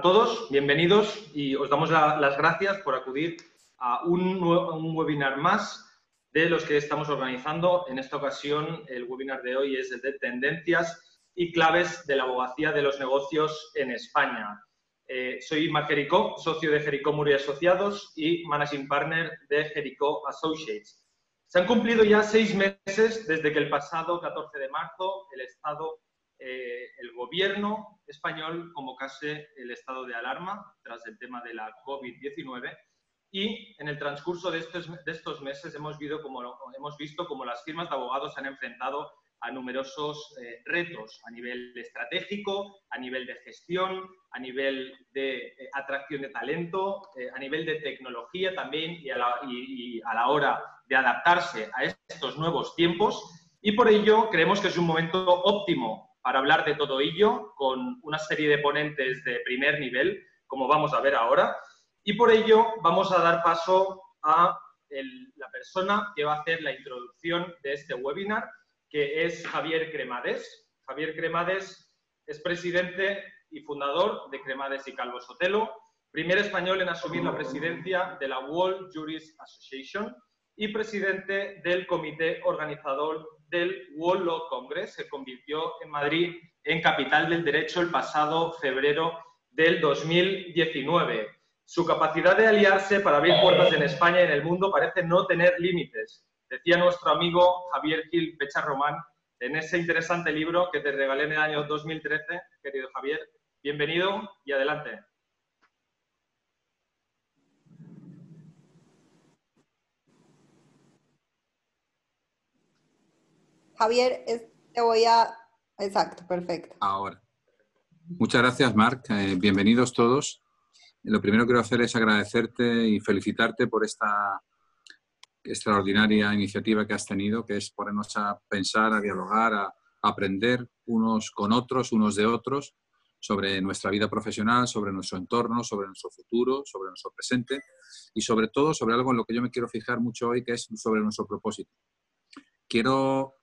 todos, bienvenidos y os damos las gracias por acudir a un, un, webinar más de los que estamos organizando. En esta ocasión, el webinar de hoy es el de tendencias y claves de la abogacía de los negocios en España. Eh, soy Marc Jericó, socio de Jericó Muri Asociados y Managing Partner de Jericó Associates. Se han cumplido ya seis meses desde que el pasado 14 de marzo el Estado eh, el gobierno español convocase el estado de alarma tras el tema de la COVID-19 y en el transcurso de estos, de estos meses hemos, visto como, hemos visto cómo las firmas de abogados se han enfrentado a numerosos eh, retos a nivel estratégico, a nivel de gestión, a nivel de eh, atracción de talento, a nivel de tecnología también y a, la, y a la hora de adaptarse a estos nuevos tiempos. Y por ello creemos que es un momento óptimo para hablar de todo ello con una serie de ponentes de primer nivel, como vamos a ver ahora. Y por ello vamos a dar paso a la persona que va a hacer la introducción de este webinar, que es Javier Cremades. Javier Cremades es presidente y fundador de Cremades y Calvo Sotelo, primer español en asumir la presidencia de la World Jurist Association y presidente del comité organizador del World Law Congress. Se convirtió en Madrid en capital del derecho el pasado febrero del 2019. Su capacidad de aliarse para abrir puertas en España y en el mundo parece no tener límites, decía nuestro amigo Javier Gil Pecha Román en ese interesante libro que te regalé en el año 2013, querido Javier. Bienvenido y adelante. Javier, te voy a... Exacto, perfecto. Ahora. Muchas gracias, Marc. Eh, bienvenidos todos. Lo primero que quiero hacer es agradecerte y felicitarte por esta extraordinaria iniciativa que has tenido, que es ponernos a pensar, a dialogar, a aprender unos con otros, unos de otros, sobre nuestra vida profesional, sobre nuestro entorno, sobre nuestro futuro, sobre nuestro presente y sobre todo sobre algo en lo que yo me quiero fijar mucho hoy, que es sobre nuestro propósito. Quiero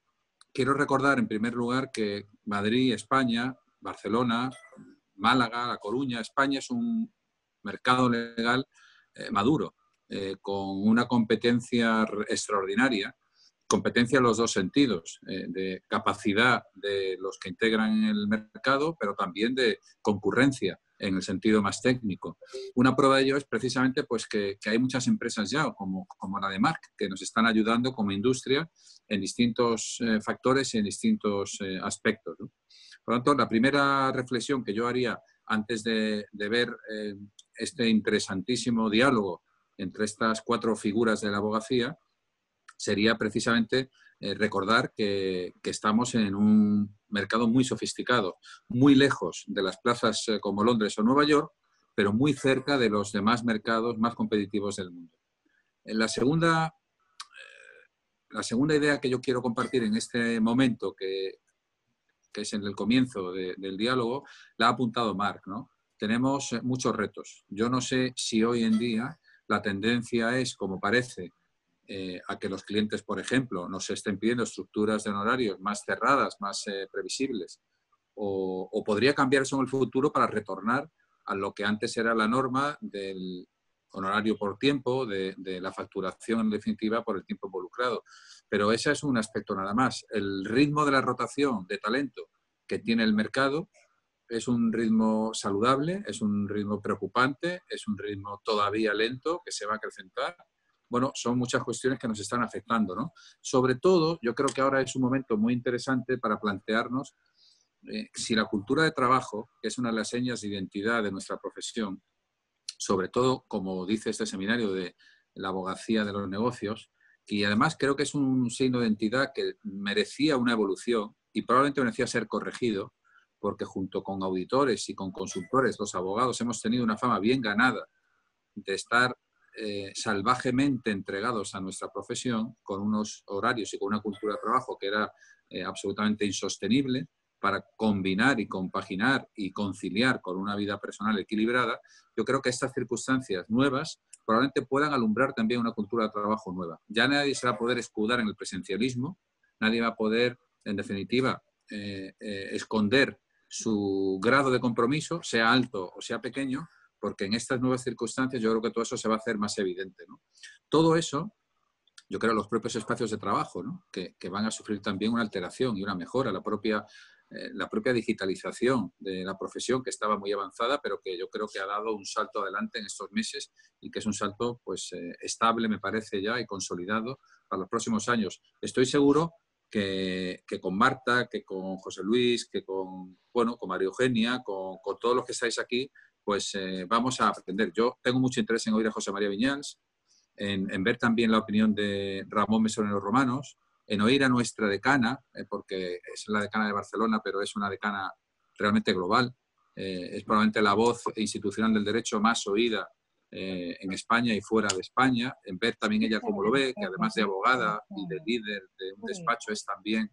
quiero recordar en primer lugar que Madrid, España, Barcelona, Málaga, La Coruña, España es un mercado legal eh, maduro, eh, con una competencia extraordinaria, competencia en los dos sentidos, eh, de capacidad de los que integran el mercado, pero también de concurrencia en el sentido más técnico. Una prueba de ello es precisamente pues, que, hay muchas empresas ya, como, como, la de Marc, que nos están ayudando como industria en distintos eh, factores y en distintos eh, aspectos. Por lo tanto, la primera reflexión que yo haría antes de, ver eh, este interesantísimo diálogo entre estas cuatro figuras de la abogacía sería precisamente recordar que estamos en un mercado muy sofisticado, muy lejos de las plazas eh, como Londres o Nueva York, pero muy cerca de los demás mercados más competitivos del mundo. La segunda, eh, la segunda idea que yo quiero compartir en este momento, que, es en el comienzo del diálogo, la ha apuntado Mark. ¿no? Tenemos eh, muchos retos. Yo no sé si hoy en día la tendencia es, como parece, eh, a que los clientes, por ejemplo, nos estén pidiendo estructuras de honorarios más cerradas, más eh, previsibles, o, podría cambiar en el futuro para retornar a lo que antes era la norma del honorario por tiempo, de, la facturación definitiva por el tiempo involucrado. Pero ese es un aspecto nada más. El ritmo de la rotación de talento que tiene el mercado es un ritmo saludable, es un ritmo preocupante, es un ritmo todavía lento que se va a acrecentar bueno, son muchas cuestiones que nos están afectando, ¿no? Sobre todo, yo creo que ahora es un momento muy interesante para plantearnos eh, si la cultura de trabajo, que es una de las señas de identidad de nuestra profesión, sobre todo, como dice este seminario de la abogacía de los negocios, y además creo que es un signo de identidad que merecía una evolución y probablemente merecía ser corregido, porque junto con auditores y con consultores, los abogados hemos tenido una fama bien ganada de estar eh, salvajemente entregados a nuestra profesión, con unos horarios y con una cultura de trabajo que era eh, absolutamente insostenible para combinar y compaginar y conciliar con una vida personal equilibrada, yo creo que estas circunstancias nuevas probablemente puedan alumbrar también una cultura de trabajo nueva. Ya nadie se va a poder escudar en el presencialismo, nadie va a poder, en definitiva, eh, esconder su grado de compromiso, sea alto o sea pequeño, porque en estas nuevas circunstancias yo creo que todo eso se va a hacer más evidente. Todo eso, yo creo, los propios espacios de trabajo, que, van a sufrir también una alteración y una mejora, la propia, eh, la propia digitalización de la profesión, que estaba muy avanzada, pero que yo creo que ha dado un salto adelante en estos meses y que es un salto pues, eh, estable, me parece ya, y consolidado para los próximos años. Estoy seguro que, con Marta, que con José Luis, que con, bueno, con María Eugenia, con, todos los que estáis aquí, pues eh, vamos a aprender. Yo tengo mucho interés en oír a José María Viñals, en, ver también la opinión de Ramón Mesonero Romanos, en oír a nuestra decana, eh, porque es la decana de Barcelona, pero es una decana realmente global. Eh, es probablemente la voz institucional del derecho más oída en España y fuera de España, en ver también ella cómo lo ve, que además de abogada y de líder de un despacho es también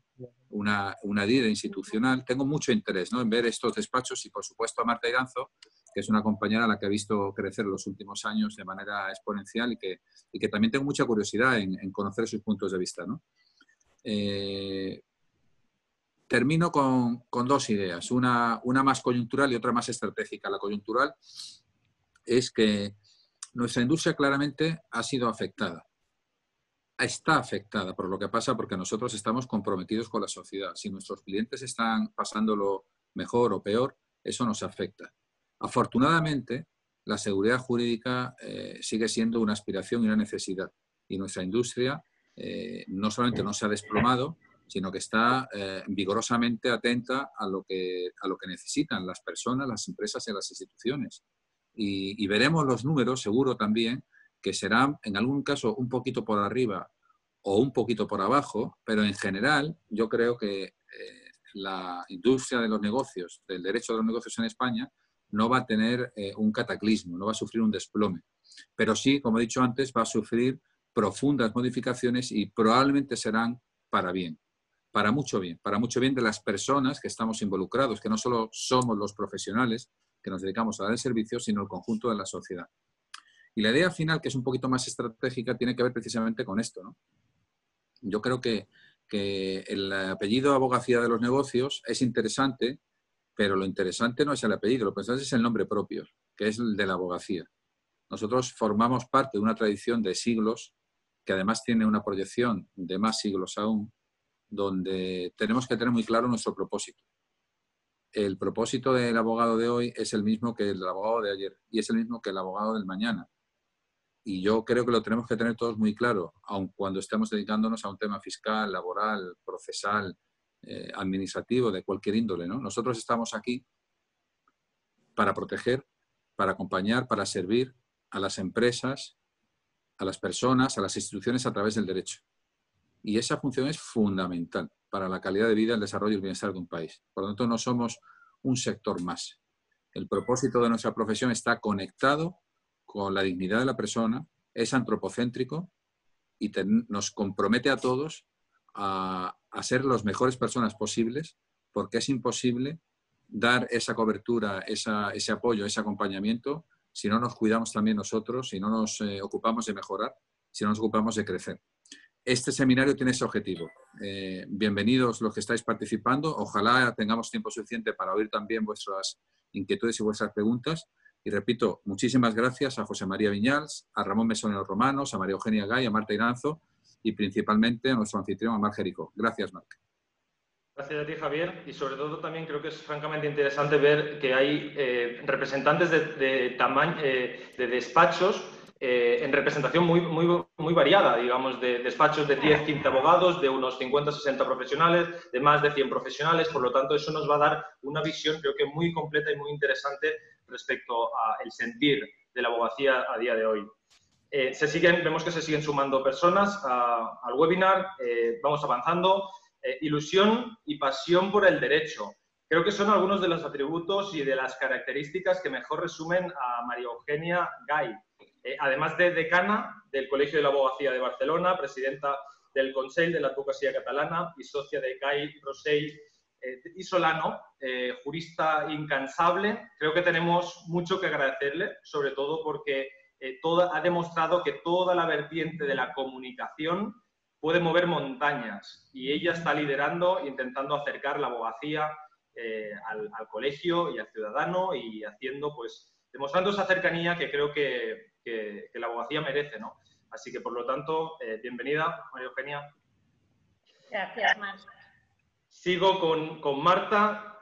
una, una líder institucional. Tengo mucho interés ¿no? en ver estos despachos y, por supuesto, a Marta Iranzo, que es una compañera a la que he visto crecer los últimos años de manera exponencial y que, y que también tengo mucha curiosidad en, conocer sus puntos de vista. ¿no? Eh, termino con, con, dos ideas, una, una más coyuntural y otra más estratégica. La coyuntural es que nuestra industria claramente ha sido afectada. Está afectada por lo que pasa porque nosotros estamos comprometidos con la sociedad. Si nuestros clientes están pasándolo mejor o peor, eso nos afecta. Afortunadamente, la seguridad jurídica eh, sigue siendo una aspiración y una necesidad. Y nuestra industria eh, no solamente no se ha desplomado, sino que está eh, vigorosamente atenta a lo, que, a lo que necesitan las personas, las empresas y las instituciones y, veremos los números, seguro también, que serán en algún caso un poquito por arriba o un poquito por abajo, pero en general yo creo que eh, la industria de los negocios, del derecho de los negocios en España, no va a tener eh, un cataclismo, no va a sufrir un desplome. Pero sí, como he dicho antes, va a sufrir profundas modificaciones y probablemente serán para bien, para mucho bien, para mucho bien de las personas que estamos involucrados, que no solo somos los profesionales, que nos dedicamos a dar el servicio, sino el conjunto de la sociedad. Y la idea final, que es un poquito más estratégica, tiene que ver precisamente con esto. Yo creo que, el apellido abogacía de los negocios es interesante, pero lo interesante no es el apellido, lo interesante es el nombre propio, que es el de la abogacía. Nosotros formamos parte de una tradición de siglos, que además tiene una proyección de más siglos aún, donde tenemos que tener muy claro nuestro propósito el propósito del abogado de hoy es el mismo que el del abogado de ayer y es el mismo que el abogado del mañana. Y yo creo que lo tenemos que tener todos muy claro, aun cuando estemos dedicándonos a un tema fiscal, laboral, procesal, eh, administrativo, de cualquier índole. ¿no? Nosotros estamos aquí para proteger, para acompañar, para servir a las empresas, a las personas, a las instituciones a través del derecho. Y esa función es fundamental para la calidad de vida, el desarrollo y el bienestar de un país. Por lo tanto, no somos un sector más. El propósito de nuestra profesión está conectado con la dignidad de la persona, es antropocéntrico y nos compromete a todos a, ser las mejores personas posibles, porque es imposible dar esa cobertura, ese apoyo, ese acompañamiento, si no nos cuidamos también nosotros, si no nos eh, ocupamos de mejorar, si no nos ocupamos de crecer este seminario tiene ese objetivo. Eh, bienvenidos los que estáis participando. Ojalá tengamos tiempo suficiente para oír también vuestras inquietudes y vuestras preguntas. Y repito, muchísimas gracias a José María Viñals, a Ramón Mesonero Romanos, a María Eugenia Gay, a Marta Iranzo y principalmente a nuestro anfitrión, a Mar Jerico. Gracias, Marc. Gracias a ti, Javier. Y sobre todo también creo que es francamente interesante ver que hay eh, representantes de, tamaño, eh, de despachos eh, en representación muy variada, digamos, de despachos de 10, 15 abogados, de unos 50, 60 profesionales, de más de 100 profesionales. Por lo tanto, eso nos va a dar una visión, creo que muy completa y muy interesante respecto al sentir de la abogacía a día de hoy. Eh, se siguen, vemos que se siguen sumando personas al webinar, eh, vamos avanzando. ilusión y pasión por el derecho. Creo que son algunos de los atributos y de las características que mejor resumen a María Eugenia Gay. Eh, además de decana del Colegio de la Abogacía de Barcelona, presidenta del Consell de la Advocacia Catalana y socia de Gai Rosell eh, y Solano, eh, jurista incansable. Creo que tenemos mucho que agradecerle, sobre todo porque ha demostrado que toda la vertiente de la comunicación puede mover montañas y ella está liderando, intentando acercar la abogacía eh, al, colegio y al ciudadano y haciendo, pues, demostrando esa cercanía que creo que, la abogacía merece, ¿no? Así que, por lo tanto, eh, bienvenida, María Eugenia. Gracias, Mar. Sigo con, Marta.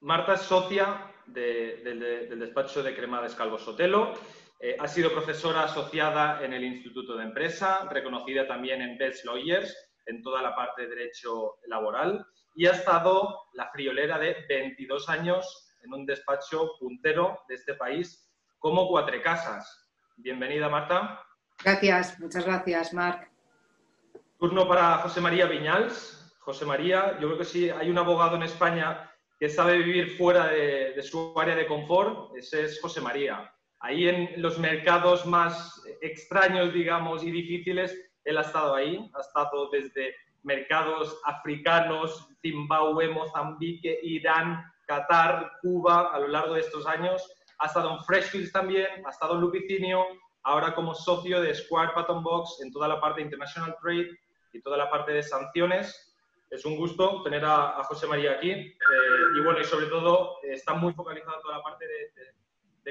Marta es socia del despacho de Cremades Calvo Sotelo. Eh, ha sido profesora asociada en el Instituto de Empresa, reconocida también en Best Lawyers, en toda la parte de derecho laboral, y ha estado la friolera de 22 años en un despacho puntero de este país como Cuatrecasas. Bienvenida, Marta. Gracias, muchas gracias, Marc. Turno para José María Viñals. José María, yo creo que sí, hay un abogado en España que sabe vivir fuera de, de su área de confort, ese es José María ahí en los mercados más extraños, digamos, y difíciles, él ha estado ahí, ha estado desde mercados africanos, Zimbabue, Mozambique, Irán, Qatar, Cuba, a lo largo de estos años. Ha estado en Freshfields también, ha estado en Lupicinio, ahora como socio de Square Patton Box en toda la parte de International Trade y toda la parte de sanciones. Es un gusto tener a, José María aquí. Eh, y bueno, y sobre todo eh, está muy focalizado en toda la parte de de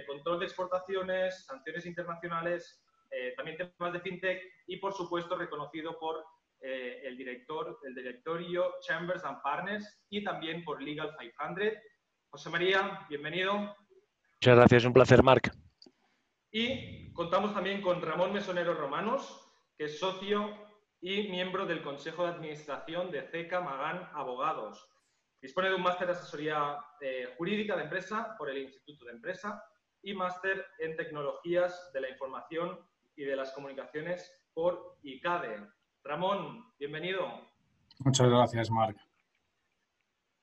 control de exportaciones, sanciones internacionales, eh, también temas de fintech y, por supuesto, reconocido por eh, el director, el directorio Chambers and Partners y también por Legal 500. José María, bienvenido. Muchas gracias, un placer, Marc. Y contamos también con Ramón Mesonero Romanos, que es socio y miembro del Consejo de Administración de CECA Magán Abogados. Dispone de un máster de asesoría eh, jurídica de empresa por el Instituto de Empresa y máster en Tecnologías de la Información y de las Comunicaciones por ICADE. Ramón, bienvenido. Muchas gracias, Marc.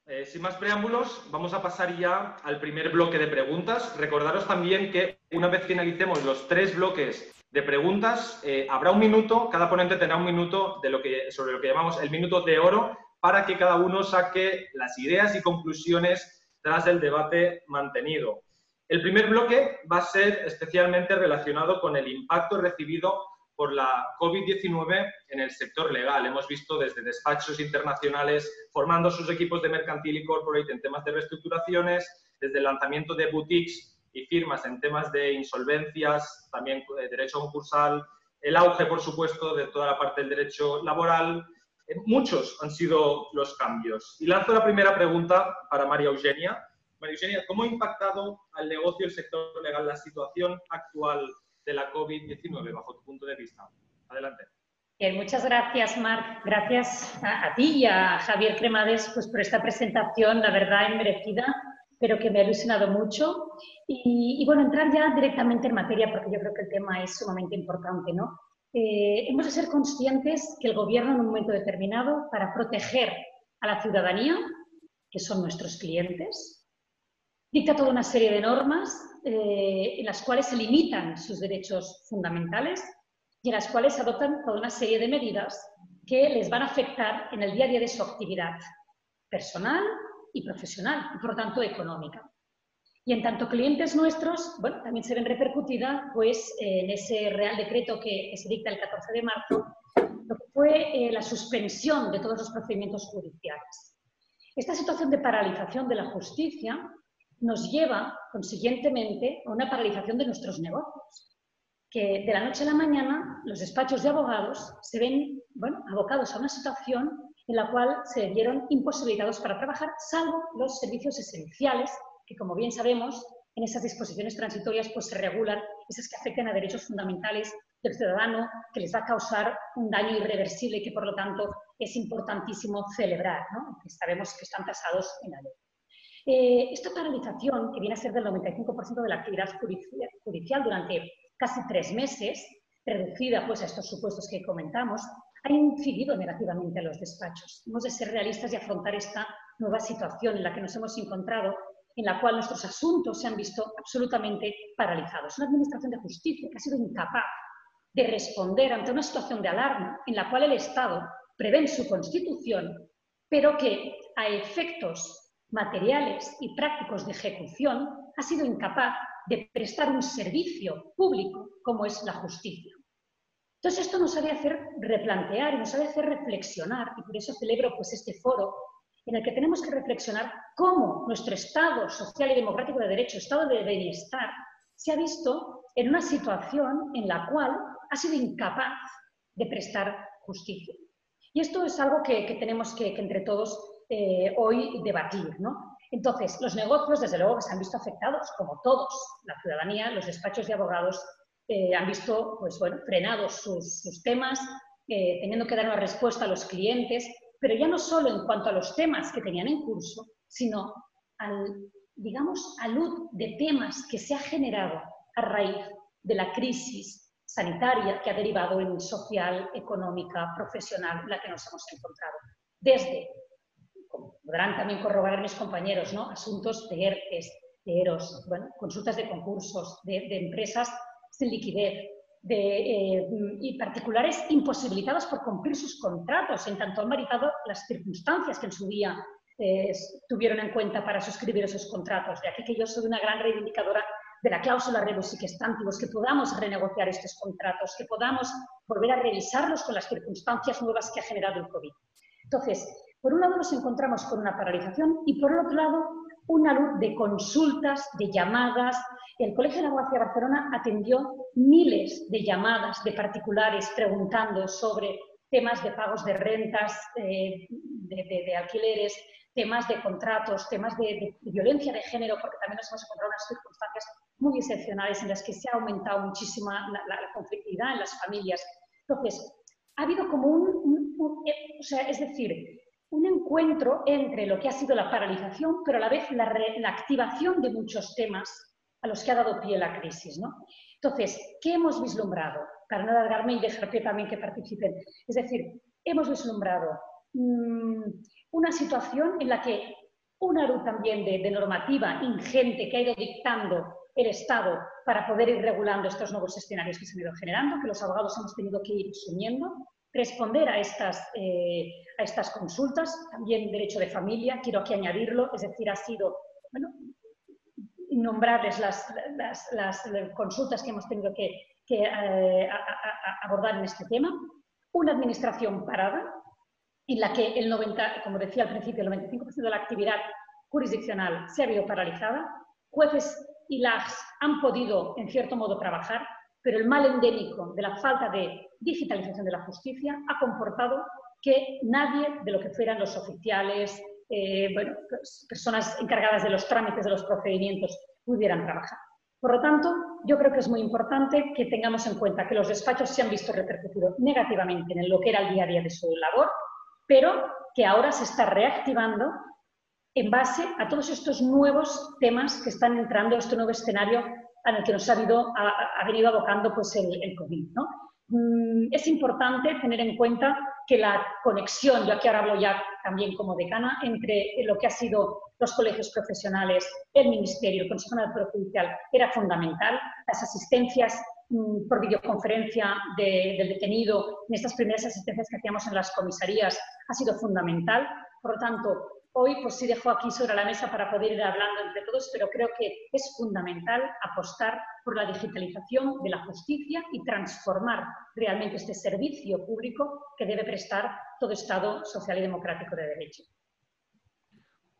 Eh, sin más preámbulos, vamos a pasar ya al primer bloque de preguntas. Recordaros también que una vez finalicemos los tres bloques de preguntas, eh, habrá un minuto, cada ponente tendrá un minuto de lo que, sobre lo que llamamos el minuto de oro para que cada uno saque las ideas y conclusiones tras el debate mantenido. El primer bloque va a ser especialmente relacionado con el impacto recibido por la COVID-19 en el sector legal. Hemos visto desde despachos internacionales formando sus equipos de mercantil y corporate en temas de reestructuraciones, desde el lanzamiento de boutiques y firmas en temas de insolvencias, también de derecho concursal, el auge, por supuesto, de toda la parte del derecho laboral. Eh, muchos han sido los cambios. Y lanzo la primera pregunta para María Eugenia María ¿cómo ha impactado al negocio el sector legal la situación actual de la COVID-19 bajo tu punto de vista? Adelante. muchas gracias, Marc. Gracias a, ti y a Javier Cremades pues, por esta presentación, la verdad, inmerecida, pero que me ha ilusionado mucho. Y, bueno, entrar ya directamente en materia, porque yo creo que el tema es sumamente importante, ¿no? Eh, hemos de ser conscientes que el gobierno en un momento determinado, para proteger a la ciudadanía, que son nuestros clientes, dicta toda una serie de normas eh, en las cuales se limitan sus derechos fundamentales y en las cuales adoptan toda una serie de medidas que les van a afectar en el día a día de su actividad personal y profesional, y por tanto económica. Y en tanto clientes nuestros, bueno, también se ven repercutidas pues, en ese Real Decreto que, se dicta el 14 de marzo, lo que fue eh, la suspensión de todos los procedimientos judiciales. Esta situación de paralización de la justicia nos lleva, consiguientemente, a una paralización de nuestros negocios. Que de la noche a la mañana los despachos de abogados se ven bueno, abocados a una situación en la cual se vieron imposibilitados para trabajar, salvo los servicios esenciales, que como bien sabemos, en esas disposiciones transitorias pues, se regulan esas que afecten a derechos fundamentales del ciudadano, que les va a causar un daño irreversible y que por lo tanto es importantísimo celebrar, ¿no? que sabemos que están tasados en la ley. Eh, esta paralización, que viene a ser del 95% de la actividad judicial durante casi tres meses, reducida pues, a estos supuestos que comentamos, ha incidido negativamente a los despachos. Hemos de ser realistas y afrontar esta nueva situación en la que nos hemos encontrado, en la cual nuestros asuntos se han visto absolutamente paralizados. Una administración de justicia que ha sido incapaz de responder ante una situación de alarma en la cual el Estado prevé en su Constitución, pero que a efectos materiales y prácticos de ejecución, ha sido incapaz de prestar un servicio público como es la justicia. Entonces esto nos ha de hacer replantear y nos ha de hacer reflexionar, y por eso celebro pues, este foro en el que tenemos que reflexionar cómo nuestro Estado social y democrático de derecho, Estado de bienestar, se ha visto en una situación en la cual ha sido incapaz de prestar justicia. Y esto es algo que, tenemos que, entre todos eh, hoy debatir. ¿no? Entonces, los negocios, desde luego, se han visto afectados, como todos. La ciudadanía, los despachos de abogados eh, han visto pues, bueno, frenados sus, temas, eh, teniendo que dar una respuesta a los clientes, pero ya no solo en cuanto a los temas que tenían en curso, sino al, digamos, a luz de temas que se ha generado a raíz de la crisis sanitaria que ha derivado en social, económica, profesional, la que nos hemos encontrado. Desde, podrán también corroborar mis compañeros, ¿no? asuntos de ERTES, de EROS, bueno, consultas de concursos, de, empresas sin liquidez, de, eh, y particulares imposibilitados por cumplir sus contratos, en tanto han maritado las circunstancias que en su día eh, tuvieron en cuenta para suscribir esos contratos. De aquí que yo soy una gran reivindicadora de la cláusula rebus y que podamos renegociar estos contratos, que podamos volver a revisarlos con las circunstancias nuevas que ha generado el COVID. Entonces, por un lado nos encontramos con una paralización y por el otro lado una luz de consultas, de llamadas. El Colegio de la Abogacía de Barcelona atendió miles de llamadas de particulares preguntando sobre temas de pagos de rentas, eh, de, alquileres, temas de contratos, temas de, violencia de género, porque también nos hemos encontrado unas circunstancias muy excepcionales en las que se ha aumentado muchísimo la, conflictividad en las familias. Entonces, ha habido como un, o sea, es decir, un encuentro entre lo que ha sido la paralización, pero a la vez la, la, activación de muchos temas a los que ha dado pie la crisis. ¿no? Entonces, ¿qué hemos vislumbrado? Para no alargarme y dejar que también que participen. Es decir, hemos vislumbrado mmm, una situación en la que una luz también de, de normativa ingente que ha ido dictando el Estado para poder ir regulando estos nuevos escenarios que se han ido generando, que los abogados hemos tenido que ir asumiendo, responder a estas, eh, a estas consultas, también derecho de familia, quiero aquí añadirlo, es decir, ha sido, bueno, nombrarles las, las, consultas que hemos tenido que, eh, abordar en este tema, una administración parada, en la que el 90, como decía al principio, el 95% de la actividad jurisdiccional se ha habido paralizada, jueces y las han podido, en cierto modo, trabajar, pero el mal endémico de la falta de digitalización de la justicia ha comportado que nadie de lo que fueran los oficiales, eh, pues, personas encargadas de los trámites de los procedimientos pudieran trabajar. Por lo tanto, yo creo que es muy importante que tengamos en cuenta que los despachos se han visto repercutidos negativamente en lo que era el día a día de su labor, pero que ahora se está reactivando en base a todos estos nuevos temas que están entrando, este nuevo escenario en el que nos ha, ha, venido abocando pues, el, COVID. ¿no? Mm, es importante tener en cuenta que la conexión, yo aquí ahora hablo ya también como decana, entre lo que ha sido los colegios profesionales, el Ministerio, el Consejo Nacional Judicial, era fundamental. Las asistencias mm, por videoconferencia del detenido en estas primeras asistencias que hacíamos en las comisarías ha sido fundamental. Por lo tanto, Hoy pues sí dejo aquí sobre la mesa para poder ir hablando entre todos, pero creo que es fundamental apostar por la digitalización de la justicia y transformar realmente este servicio público que debe prestar todo Estado social y democrático de derecho.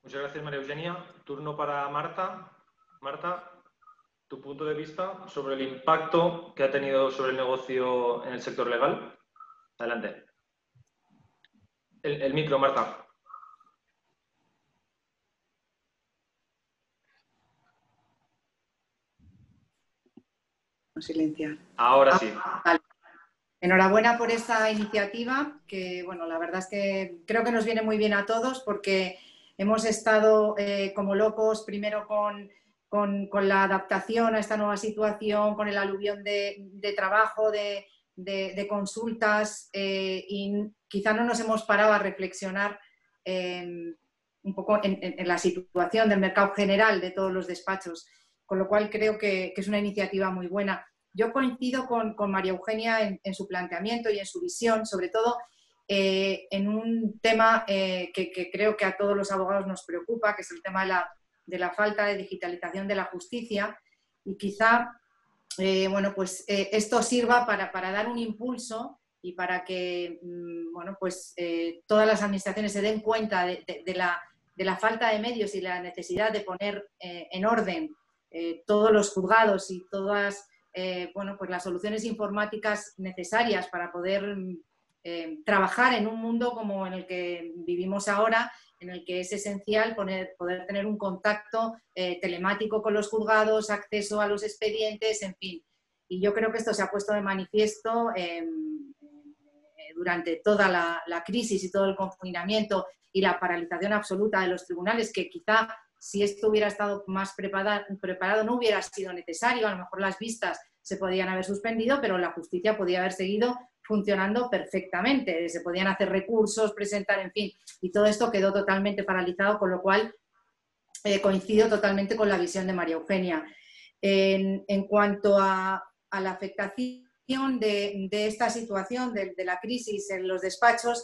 Muchas gracias, María Eugenia. Turno para Marta. Marta, tu punto de vista sobre el impacto que ha tenido sobre el negocio en el sector legal. Adelante. El, el micro, Marta. Silenciar. Ahora sí. Ah, Enhorabuena por esta iniciativa, que bueno, la verdad es que creo que nos viene muy bien a todos porque hemos estado eh, como locos primero con, la adaptación a esta nueva situación, con el aluvión de, trabajo, de, consultas eh, y quizá no nos hemos parado a reflexionar un poco en, la situación del mercado general de todos los despachos con lo cual creo que, es una iniciativa muy buena. Yo coincido con, María Eugenia en, su planteamiento y en su visión, sobre todo eh, en un tema eh, que, creo que a todos los abogados nos preocupa, que es el tema de la, falta de digitalización de la justicia. Y quizá, eh, bueno, pues esto sirva para, dar un impulso y para que mm, bueno, pues, todas las administraciones se den cuenta de, la, de, la, falta de medios y la necesidad de poner en orden eh, todos los juzgados y todas bueno, pues las soluciones informáticas necesarias para poder mm, trabajar en un mundo como en el que vivimos ahora, en el que es esencial poder tener un contacto telemático con los juzgados, acceso a los expedientes, en fin. Y yo creo que esto se ha puesto de manifiesto durante toda la, crisis y todo el confinamiento y la paralización absoluta de los tribunales, que quizá si esto hubiera estado más preparado, no hubiera sido necesario, a lo mejor las vistas se podían haber suspendido, pero la justicia podía haber seguido funcionando perfectamente. Se podían hacer recursos, presentar, en fin, y todo esto quedó totalmente paralizado, con lo cual eh, coincido totalmente con la visión de María Eugenia. En, cuanto a, a la afectación de, esta situación, de, la crisis en los despachos,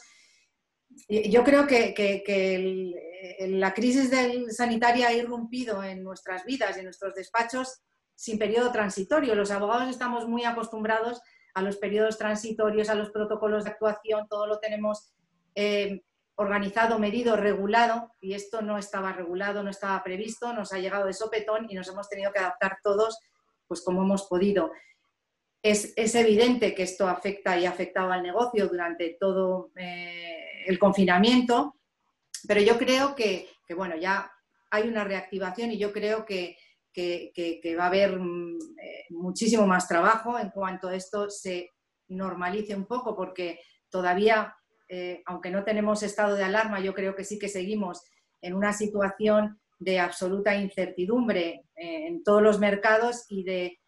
yo creo que, la crisis sanitaria ha irrumpido en nuestras vidas y en nuestros despachos sin periodo transitorio. Los abogados estamos muy acostumbrados a los periodos transitorios, a los protocolos de actuación, todo lo tenemos eh, organizado, medido, regulado, y esto no estaba regulado, no estaba previsto, nos ha llegado de sopetón y nos hemos tenido que adaptar todos pues como hemos podido. Es, evidente que esto afecta y ha afectado al negocio durante todo eh, el confinamiento, pero yo creo que, bueno, ya hay una reactivación y yo creo que, va a haber mm, eh, muchísimo más trabajo en cuanto esto se normalice un poco, porque todavía, eh, aunque no tenemos estado de alarma, yo creo que sí que seguimos en una situación de absoluta incertidumbre en todos los mercados y de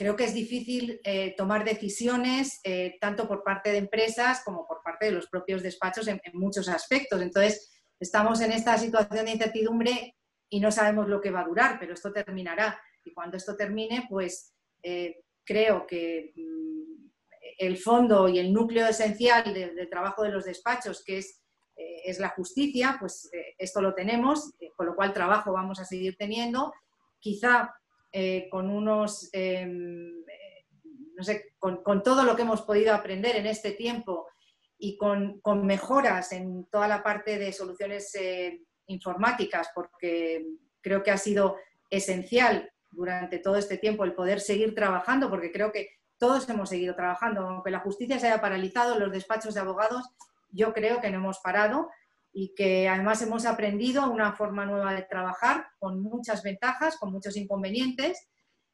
creo que es difícil eh, tomar decisiones eh, tanto por parte de empresas como por parte de los propios despachos en, muchos aspectos. Entonces, estamos en esta situación de incertidumbre y no sabemos lo que va a durar, pero esto terminará. Y cuando esto termine, pues eh, creo que mm, el fondo y el núcleo esencial del trabajo de los despachos, que es, es la justicia, pues esto lo tenemos, con lo cual trabajo vamos a seguir teniendo. Quizá eh, con unos, em, eh, no sé, con, todo lo que hemos podido aprender en este tiempo y con, mejoras en toda la parte de soluciones eh, informáticas, porque creo que ha sido esencial durante todo este tiempo el poder seguir trabajando, porque creo que todos hemos seguido trabajando, aunque la justicia se haya paralizado, los despachos de abogados, yo creo que no hemos parado y que además hemos aprendido una forma nueva de trabajar con muchas ventajas, con muchos inconvenientes.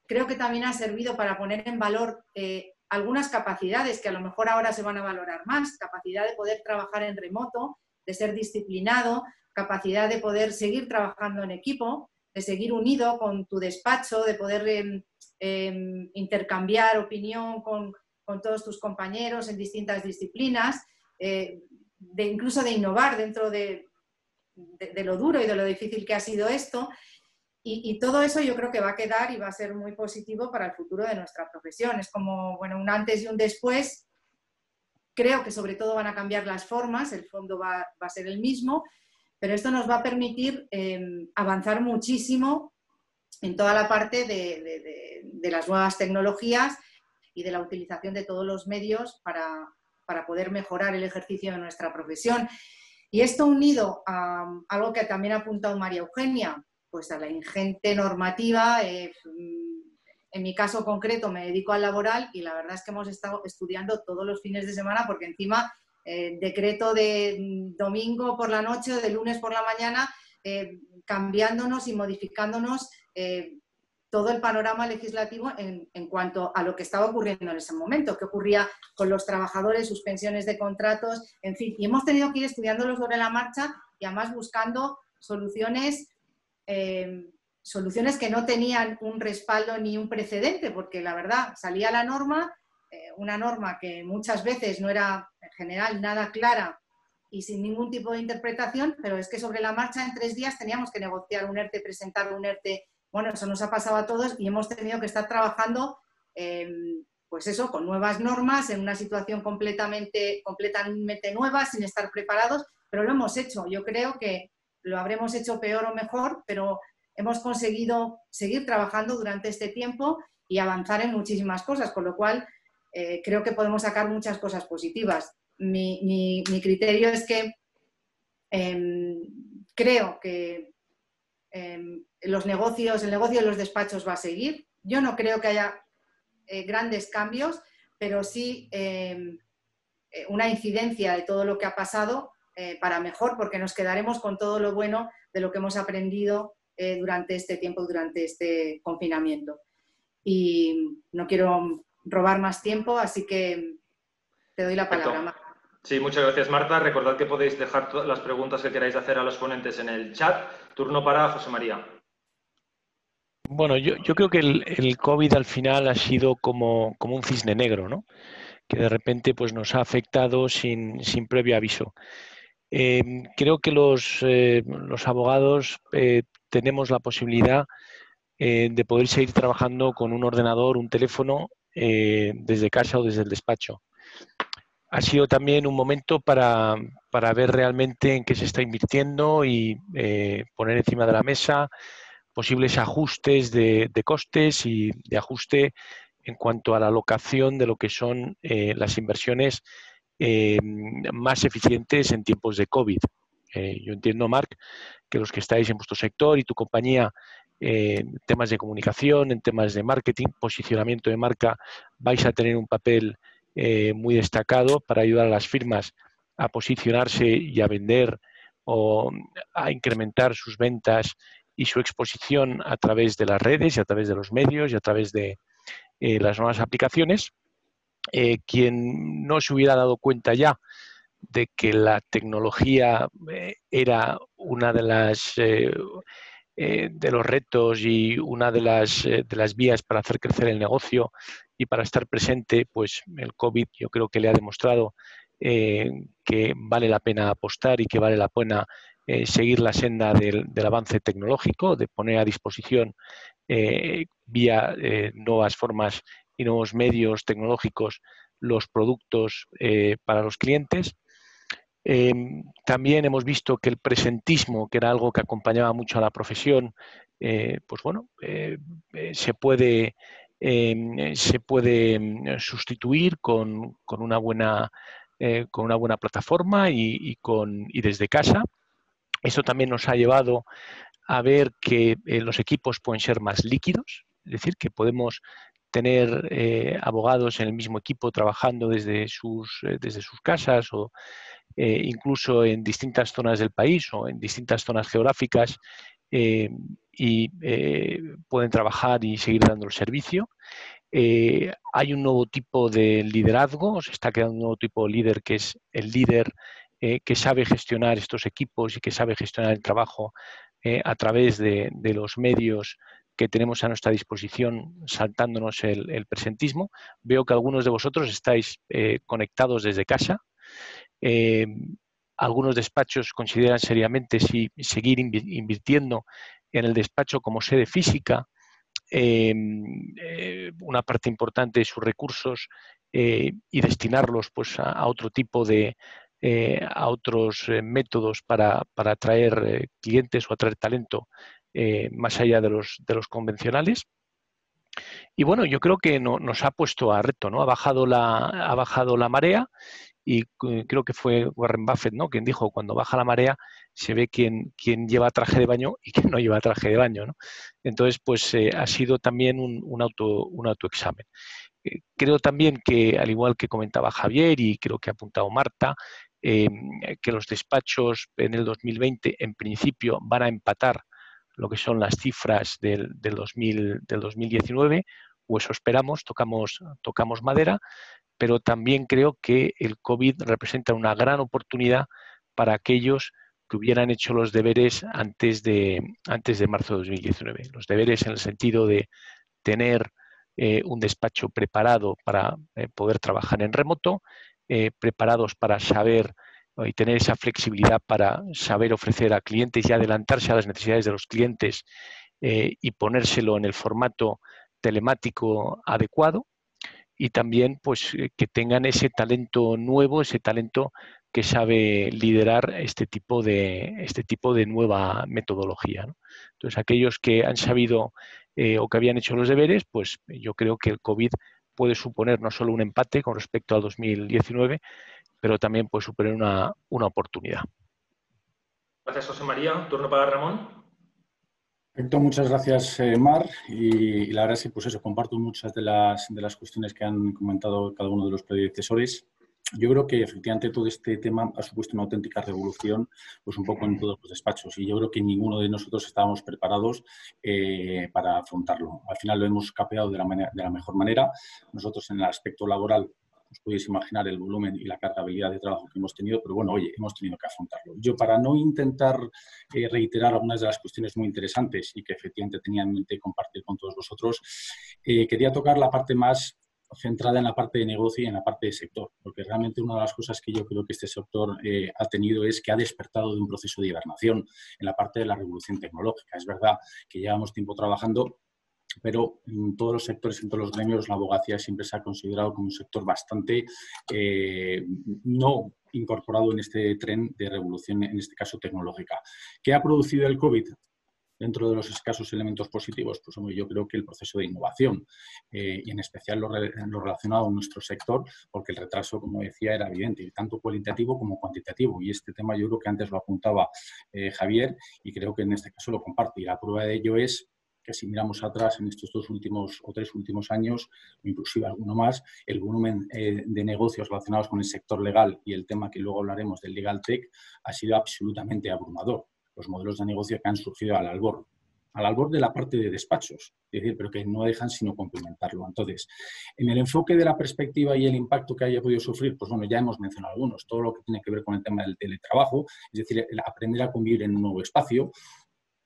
Creo que también ha servido para poner en valor eh, algunas capacidades que a lo mejor ahora se van a valorar más, capacidad de poder trabajar en remoto, de ser disciplinado, capacidad de poder seguir trabajando en equipo, de seguir unido con tu despacho, de poder em, em, intercambiar opinión con, todos tus compañeros en distintas disciplinas. Eh, de incluso de innovar dentro de, lo duro y de lo difícil que ha sido esto. Y, todo eso yo creo que va a quedar y va a ser muy positivo para el futuro de nuestra profesión. Es como, bueno, un antes y un después. Creo que sobre todo van a cambiar las formas, el fondo va, a ser el mismo, pero esto nos va a permitir em, avanzar muchísimo en toda la parte de, las nuevas tecnologías y de la utilización de todos los medios para, para poder mejorar el ejercicio de nuestra profesión. Y esto unido a algo que también ha apuntado María Eugenia, pues a la ingente normativa. Eh, en mi caso concreto me dedico al laboral y la verdad es que hemos estado estudiando todos los fines de semana porque encima eh, decreto de domingo por la noche o de lunes por la mañana, eh, cambiándonos y modificándonos todo el panorama legislativo en, cuanto a lo que estaba ocurriendo en ese momento, qué ocurría con los trabajadores, suspensiones de contratos, en fin. Y hemos tenido que ir estudiándolo sobre la marcha y además buscando soluciones, eh, soluciones que no tenían un respaldo ni un precedente, porque la verdad salía la norma, eh, una norma que muchas veces no era en general nada clara y sin ningún tipo de interpretación, pero es que sobre la marcha en tres días teníamos que negociar un ERTE, presentar un ERTE bueno, eso nos ha pasado a todos y hemos tenido que estar trabajando, em, pues eso, con nuevas normas, en una situación completamente, completamente nueva, sin estar preparados, pero lo hemos hecho. Yo creo que lo habremos hecho peor o mejor, pero hemos conseguido seguir trabajando durante este tiempo y avanzar en muchísimas cosas, con lo cual eh, creo que podemos sacar muchas cosas positivas. Mi, criterio es que em, creo que em, los negocios, el negocio de los despachos va a seguir. Yo no creo que haya eh, grandes cambios, pero sí em, eh, una incidencia de todo lo que ha pasado para mejor, porque nos quedaremos con todo lo bueno de lo que hemos aprendido durante este tiempo, durante este confinamiento. Y no quiero robar más tiempo, así que te doy la palabra, Sí, muchas gracias, Marta. Recordad que podéis dejar las preguntas que queráis hacer a los ponentes en el chat. Turno para José María. Bueno, yo, creo que el, COVID al final ha sido como, un cisne negro, ¿no? que de repente pues, nos ha afectado sin, previo aviso. Eh, creo que los, eh, los abogados eh, tenemos la posibilidad de poder seguir trabajando con un ordenador, un teléfono eh, desde casa o desde el despacho. Ha sido también un momento para, ver realmente en qué se está invirtiendo y eh, poner encima de la mesa posibles ajustes de, costes y de ajuste en cuanto a la alocación de lo que son eh, las inversiones más eficientes en tiempos de COVID. yo entiendo, Marc, que los que estáis en vuestro sector y tu compañía en temas de comunicación, en temas de marketing, posicionamiento de marca, vais a tener un papel eh, muy destacado para ayudar a las firmas a posicionarse y a vender o a incrementar sus ventas y su exposición a través de las redes y a través de los medios y a través de eh, las nuevas aplicaciones. Eh, quien no se hubiera dado cuenta ya de que la tecnología era una de las eh, de los retos y una de las, eh, de las vías para hacer crecer el negocio y para estar presente, pues el COVID yo creo que le ha demostrado eh, que vale la pena apostar y que vale la pena seguir la senda del, avance tecnológico, de poner a disposición vía nuevas formas y nuevos medios tecnológicos los productos para los clientes Em, también hemos visto que el presentismo, que era algo que acompañaba mucho a la profesión, eh, pues bueno, eh, eh, se puede, em, se puede em, sustituir con, una buena, con una buena plataforma y, con, y desde casa. Eso también nos ha llevado a ver que los equipos pueden ser más líquidos, es decir, que podemos tener abogados en el mismo equipo trabajando desde sus, desde sus casas o eh, incluso en distintas zonas del país o en distintas zonas geográficas eh, y eh, pueden trabajar y seguir dando el servicio. hay un nuevo tipo de liderazgo, se está creando un nuevo tipo de líder que es el líder que sabe gestionar estos equipos y que sabe gestionar el trabajo a través de, los medios que tenemos a nuestra disposición saltándonos el, presentismo. Veo que algunos de vosotros estáis conectados desde casa. Eh, algunos despachos consideran seriamente si seguir invirtiendo en el despacho como sede física, eh, una parte importante de sus recursos eh, y destinarlos pues, a, otro tipo de, a otros métodos para, atraer clientes o atraer talento más allá de los, de los convencionales. Y bueno, yo creo que nos ha puesto a reto, ¿no? Ha bajado la, ha bajado la marea y creo que fue Warren Buffett, ¿no? Quien dijo, cuando baja la marea se ve quién, lleva traje de baño y quién no lleva traje de baño, ¿no? Entonces, pues eh, ha sido también un, auto, un autoexamen. Eh, creo también que, al igual que comentaba Javier y creo que ha apuntado Marta, em, que los despachos en el 2020 en principio van a empatar lo que son las cifras del, del, 2000, del 2019, o eso esperamos, tocamos, tocamos madera, pero también creo que el COVID representa una gran oportunidad para aquellos que hubieran hecho los deberes antes de, antes de marzo de 2019. Los deberes en el sentido de tener eh, un despacho preparado para eh, poder trabajar en remoto, eh, preparados para saber y tener esa flexibilidad para saber ofrecer a clientes y adelantarse a las necesidades de los clientes y ponérselo en el formato telemático adecuado y también pues eh, que tengan ese talento nuevo, ese talento que sabe liderar este tipo de, este tipo de nueva metodología. Entonces, aquellos que han sabido eh, o que habían hecho los deberes, pues yo creo que el COVID puede suponer no solo un empate con respecto al 2019, pero también puede suponer una, una oportunidad. Gracias, José María. Turno para Ramón. Perfecto, muchas gracias, eh, Mar. Y, la verdad es que, pues eso, comparto muchas de las, de las cuestiones que han comentado cada uno de los predecesores. Yo creo que efectivamente todo este tema ha supuesto una auténtica revolución, pues un poco en todos los despachos. Y yo creo que ninguno de nosotros estábamos preparados eh, para afrontarlo. Al final lo hemos capeado de la, de la mejor manera. Nosotros en el aspecto laboral os podéis imaginar el volumen y la cargabilidad de trabajo que hemos tenido, pero bueno, oye, hemos tenido que afrontarlo. Yo, para no intentar eh, reiterar algunas de las cuestiones muy interesantes y que efectivamente tenía en mente compartir con todos vosotros, eh, quería tocar la parte más centrada en la parte de negocio y en la parte de sector, porque realmente una de las cosas que yo creo que este sector eh, ha tenido es que ha despertado de un proceso de hibernación en la parte de la revolución tecnológica. Es verdad que llevamos tiempo trabajando pero en todos los sectores, en todos los gremios, la abogacía siempre se ha considerado como un sector bastante eh, no incorporado en este tren de revolución, en este caso tecnológica. ¿Qué ha producido el COVID? Dentro de los escasos elementos positivos, pues yo creo que el proceso de innovación eh, y en especial lo, relacionado a nuestro sector, porque el retraso, como decía, era evidente, tanto cualitativo como cuantitativo. Y este tema yo creo que antes lo apuntaba eh, Javier y creo que en este caso lo comparte. Y la prueba de ello es que si miramos atrás en estos dos últimos o tres últimos años, inclusive alguno más, el volumen eh, de negocios relacionados con el sector legal y el tema que luego hablaremos del legal tech ha sido absolutamente abrumador. Los modelos de negocio que han surgido al albor, al albor de la parte de despachos, es decir, pero que no dejan sino complementarlo. Entonces, en el enfoque de la perspectiva y el impacto que haya podido sufrir, pues bueno, ya hemos mencionado algunos, todo lo que tiene que ver con el tema del teletrabajo, es decir, aprender a convivir en un nuevo espacio,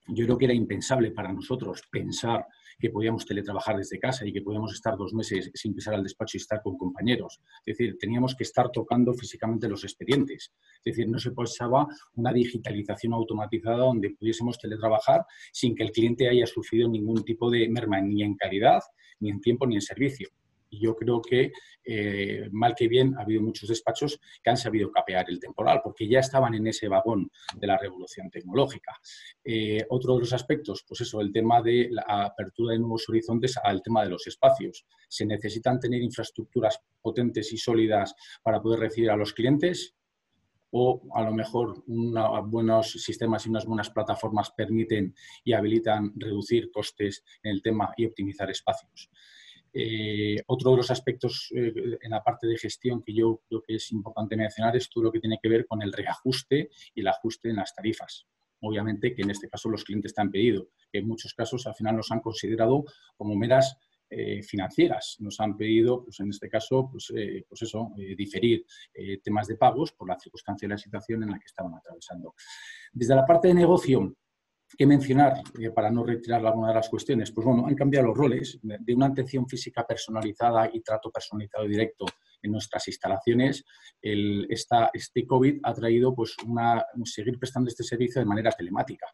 yo creo que era impensable para nosotros pensar que podíamos teletrabajar desde casa y que podíamos estar dos meses sin pisar al despacho y estar con compañeros. Es decir, teníamos que estar tocando físicamente los expedientes. Es decir, no se pasaba una digitalización automatizada donde pudiésemos teletrabajar sin que el cliente haya sufrido ningún tipo de merma ni en calidad, ni en tiempo, ni en servicio. Y yo creo que, eh, mal que bien, ha habido muchos despachos que han sabido capear el temporal, porque ya estaban en ese vagón de la revolución tecnológica. Eh, otro de los aspectos, pues eso, el tema de la apertura de nuevos horizontes al tema de los espacios. Se necesitan tener infraestructuras potentes y sólidas para poder recibir a los clientes, o a lo mejor unos buenos sistemas y unas buenas plataformas permiten y habilitan reducir costes en el tema y optimizar espacios. Eh, otro de los aspectos eh, en la parte de gestión que yo creo que es importante mencionar es todo lo que tiene que ver con el reajuste y el ajuste en las tarifas. Obviamente que en este caso los clientes te han pedido, en muchos casos al final nos han considerado como meras eh, financieras. Nos han pedido, pues en este caso, pues, pues eso, diferir temas de pagos por la circunstancia y la situación en la que estaban atravesando. Desde la parte de negocio, que mencionar, eh, para no retirar alguna de las cuestiones, pues bueno, han cambiado los roles de una atención física personalizada y trato personalizado directo en nuestras instalaciones. Esta, este COVID ha traído pues, una, seguir prestando este servicio de manera telemática.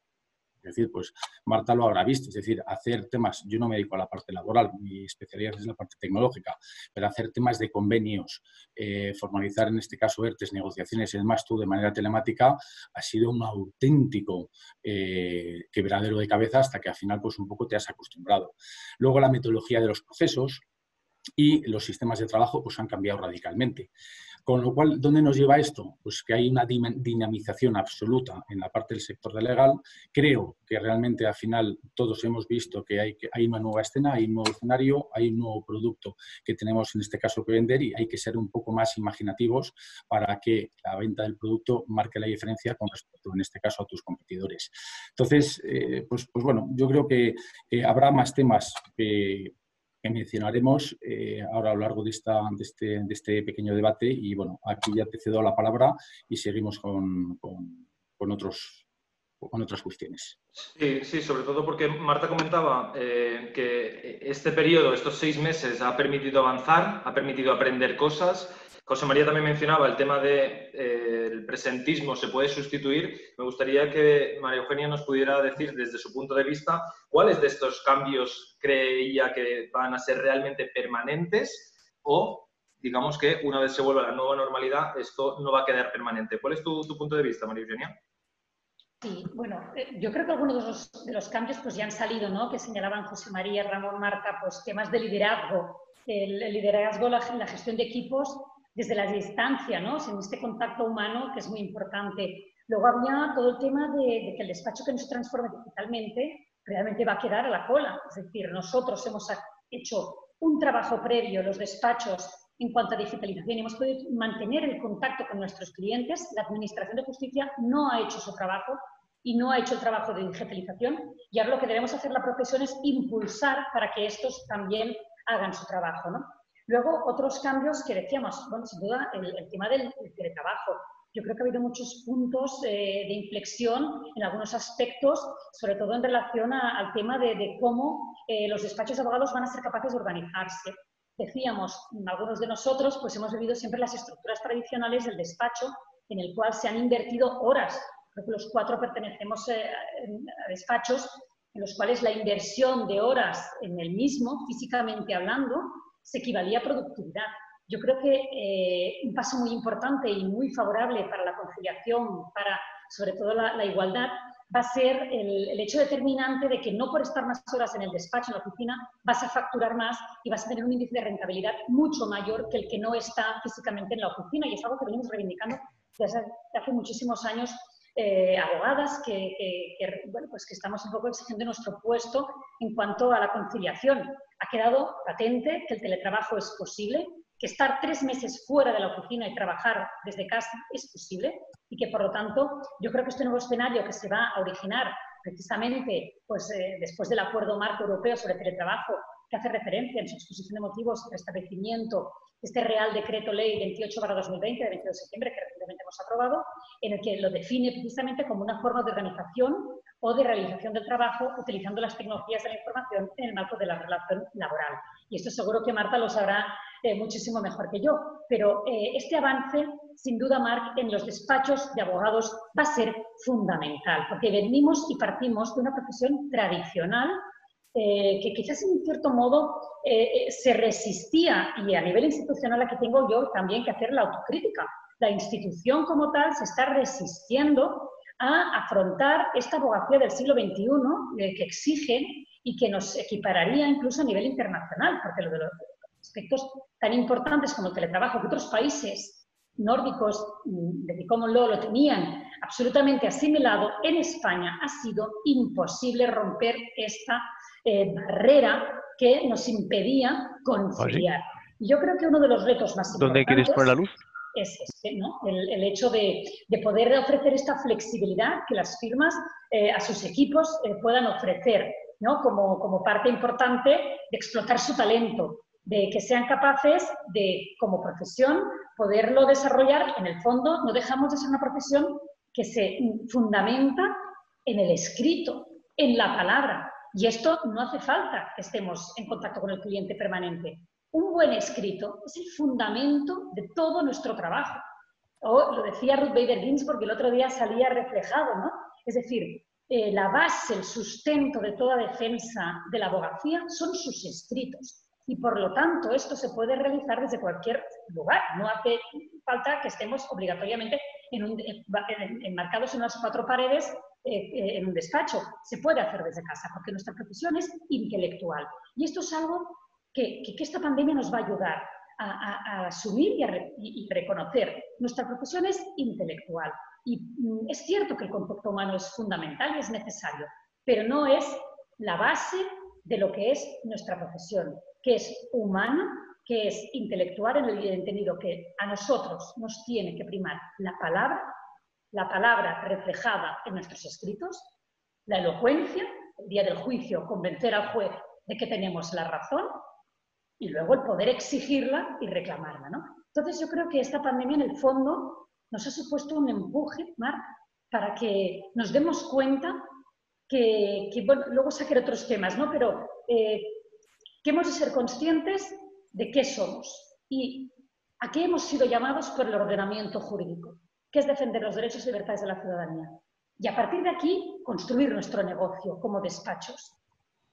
Es decir, pues Marta lo habrá visto, es decir, hacer temas, yo no me dedico a la parte laboral, mi especialidad es la parte tecnológica, pero hacer temas de convenios, eh, formalizar en este caso ERTES, negociaciones y demás, tú de manera telemática, ha sido un auténtico eh, quebradero de cabeza hasta que al final pues un poco te has acostumbrado. Luego la metodología de los procesos, y los sistemas de trabajo pues, han cambiado radicalmente. Con lo cual, ¿dónde nos lleva esto? Pues que hay una dinamización absoluta en la parte del sector de legal. Creo que realmente al final todos hemos visto que hay, que una nueva escena, hay un nuevo escenario, hay un nuevo producto que tenemos en este caso que vender y hay que ser un poco más imaginativos para que la venta del producto marque la diferencia con respecto, en este caso, a tus competidores. Entonces, eh, pues, pues bueno, yo creo que habrá más temas que mencionaremos eh, ahora a lo largo de, esta, de, este, de, este, pequeño debate. Y bueno, aquí ya te cedo la palabra y seguimos con, con, otros, con otras cuestiones. Sí, sí, sobre todo porque Marta comentaba eh, que este periodo, estos seis meses, ha permitido avanzar, ha permitido aprender cosas José María también mencionaba el tema del de, eh, presentismo se puede sustituir. Me gustaría que María Eugenia nos pudiera decir desde su punto de vista cuáles de estos cambios creía que van a ser realmente permanentes o digamos que una vez se vuelva la nueva normalidad esto no va a quedar permanente. ¿Cuál es tu, punto de vista, María Eugenia? Sí, bueno, eh, yo creo que algunos de los, de los cambios pues ya han salido, ¿no? Que señalaban José María, Ramón, Marta, pues temas de liderazgo el, liderazgo, la, la, gestión de equipos desde la distancia, ¿no? en este contacto humano que es muy importante. Luego había todo el tema de, de que el despacho que nos transforme digitalmente realmente va a quedar a la cola. Es decir, nosotros hemos hecho un trabajo previo, los despachos, en cuanto a digitalización y hemos podido mantener el contacto con nuestros clientes. La Administración de Justicia no ha hecho su trabajo y no ha hecho el trabajo de digitalización y ahora lo que debemos hacer la profesión es impulsar para que estos también hagan su trabajo. ¿no? Luego, otros cambios que decíamos, bueno, sin duda, el, tema del, teletrabajo. Yo creo que ha habido muchos puntos eh, de inflexión en algunos aspectos, sobre todo en relación al tema de, cómo eh, los despachos de abogados van a ser capaces de organizarse. Decíamos, algunos de nosotros pues hemos vivido siempre las estructuras tradicionales del despacho, en el cual se han invertido horas. Creo que los cuatro pertenecemos eh, a despachos en los cuales la inversión de horas en el mismo, físicamente hablando, se equivalía a productividad. Yo creo que eh, un paso muy importante y muy favorable para la conciliación, para sobre todo la, igualdad, va a ser el, el, hecho determinante de que no por estar más horas en el despacho, en la oficina, vas a facturar más y vas a tener un índice de rentabilidad mucho mayor que el que no está físicamente en la oficina. Y es algo que venimos reivindicando desde hace muchísimos años eh, abogadas que, bueno, pues que estamos un poco exigiendo nuestro puesto en cuanto a la conciliación. Ha quedado patente que el teletrabajo es posible, que estar tres meses fuera de la oficina y trabajar desde casa es posible y que, por lo tanto, yo creo que este nuevo escenario que se va a originar precisamente pues, eh, después del acuerdo marco europeo sobre teletrabajo, que hace referencia en su exposición de motivos al establecimiento este Real Decreto Ley 28-2020 de 22 de septiembre que recientemente hemos aprobado, en el que lo define precisamente como una forma de organización o de realización del trabajo utilizando las tecnologías de la información en el marco de la relación laboral. Y esto seguro que Marta lo sabrá eh, muchísimo mejor que yo. Pero eh, este avance, sin duda, Marc, en los despachos de abogados va a ser fundamental, porque venimos y partimos de una profesión tradicional eh, que quizás en cierto modo eh, eh, se resistía y a nivel institucional aquí tengo yo también que hacer la autocrítica. La institución como tal se está resistiendo a afrontar esta abogacía del siglo XXI que exige y que nos equipararía incluso a nivel internacional, porque de los aspectos tan importantes como el teletrabajo que otros países nórdicos mm, de Common Law lo tenían absolutamente asimilado, en España ha sido imposible romper esta eh, barrera que nos impedía conciliar. ¿Ah, yo creo que uno de los retos más importantes... ¿Dónde quieres poner la luz? Es este, ¿no? el, hecho de, poder ofrecer esta flexibilidad que las firmas eh, a sus equipos eh, puedan ofrecer ¿no? como, como parte importante de explotar su talento, de que sean capaces de, como profesión, poderlo desarrollar. En el fondo, no dejamos de ser una profesión que se fundamenta en el escrito, en la palabra. Y esto no hace falta que estemos en contacto con el cliente permanente. Un buen escrito es el fundamento de todo nuestro trabajo. O lo decía Ruth Bader Ginsburg, el otro día salía reflejado, ¿no? Es decir, eh, la base, el sustento de toda defensa de la abogacía son sus escritos. Y por lo tanto, esto se puede realizar desde cualquier lugar. No hace falta que estemos obligatoriamente enmarcados en las cuatro paredes eh, en un despacho. Se puede hacer desde casa porque nuestra profesión es intelectual. Y esto es algo que, esta pandemia nos va a ayudar a, asumir y, reconocer. Nuestra profesión es intelectual. Y mm, es cierto que el contacto humano es fundamental y es necesario, pero no es la base de lo que es nuestra profesión, que es humana, que es intelectual en el entendido que a nosotros nos tiene que primar la palabra la palabra reflejada en nuestros escritos, la elocuencia, el día del juicio, convencer al juez de que tenemos la razón y luego el poder exigirla y reclamarla. ¿no? Entonces yo creo que esta pandemia en el fondo nos ha supuesto un empuje, Marc, para que nos demos cuenta que, bueno, luego saqué otros temas, ¿no? pero eh, que hemos de ser conscientes de qué somos y a qué hemos sido llamados por el ordenamiento jurídico que es defender los derechos y libertades de la ciudadanía. Y a partir de aquí, construir nuestro negocio como despachos.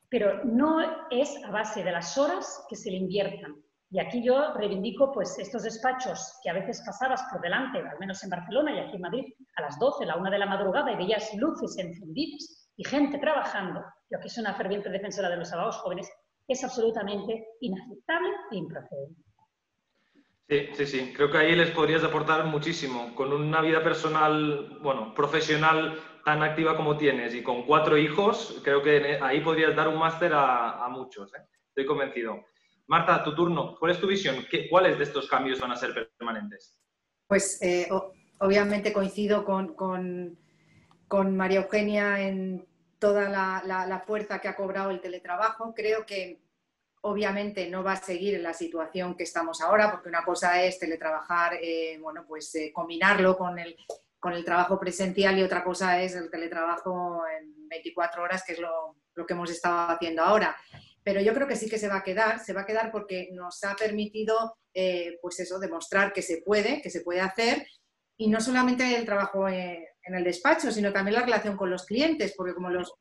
Pero no es a base de las horas que se le inviertan. Y aquí yo reivindico pues, estos despachos que a veces pasabas por delante, al menos en Barcelona y aquí en Madrid, a las 12, la 1 de la madrugada y veías luces encendidas y gente trabajando. Yo que soy una ferviente defensora de los abogados jóvenes, es absolutamente inaceptable e improcedente. Sí, sí, sí. Creo que ahí les podrías aportar muchísimo. Con una vida personal, bueno, profesional tan activa como tienes y con cuatro hijos, creo que ahí podrías dar un máster a, muchos. ¿eh? Estoy convencido. Marta, tu turno. ¿Cuál es tu visión? ¿Cuáles de estos cambios van a ser permanentes? Pues eh, obviamente coincido con, con, María Eugenia en toda la, fuerza que ha cobrado el teletrabajo. Creo que obviamente no va a seguir en la situación que estamos ahora, porque una cosa es teletrabajar, eh, bueno, pues eh, combinarlo con el, con el trabajo presencial y otra cosa es el teletrabajo en 24 horas, que es lo, lo que hemos estado haciendo ahora pero yo creo que sí que se va a quedar, se va a quedar porque nos ha permitido, eh, pues eso, demostrar que se puede, que se puede hacer, y no solamente el trabajo en el despacho, sino también la relación con los clientes, porque como los,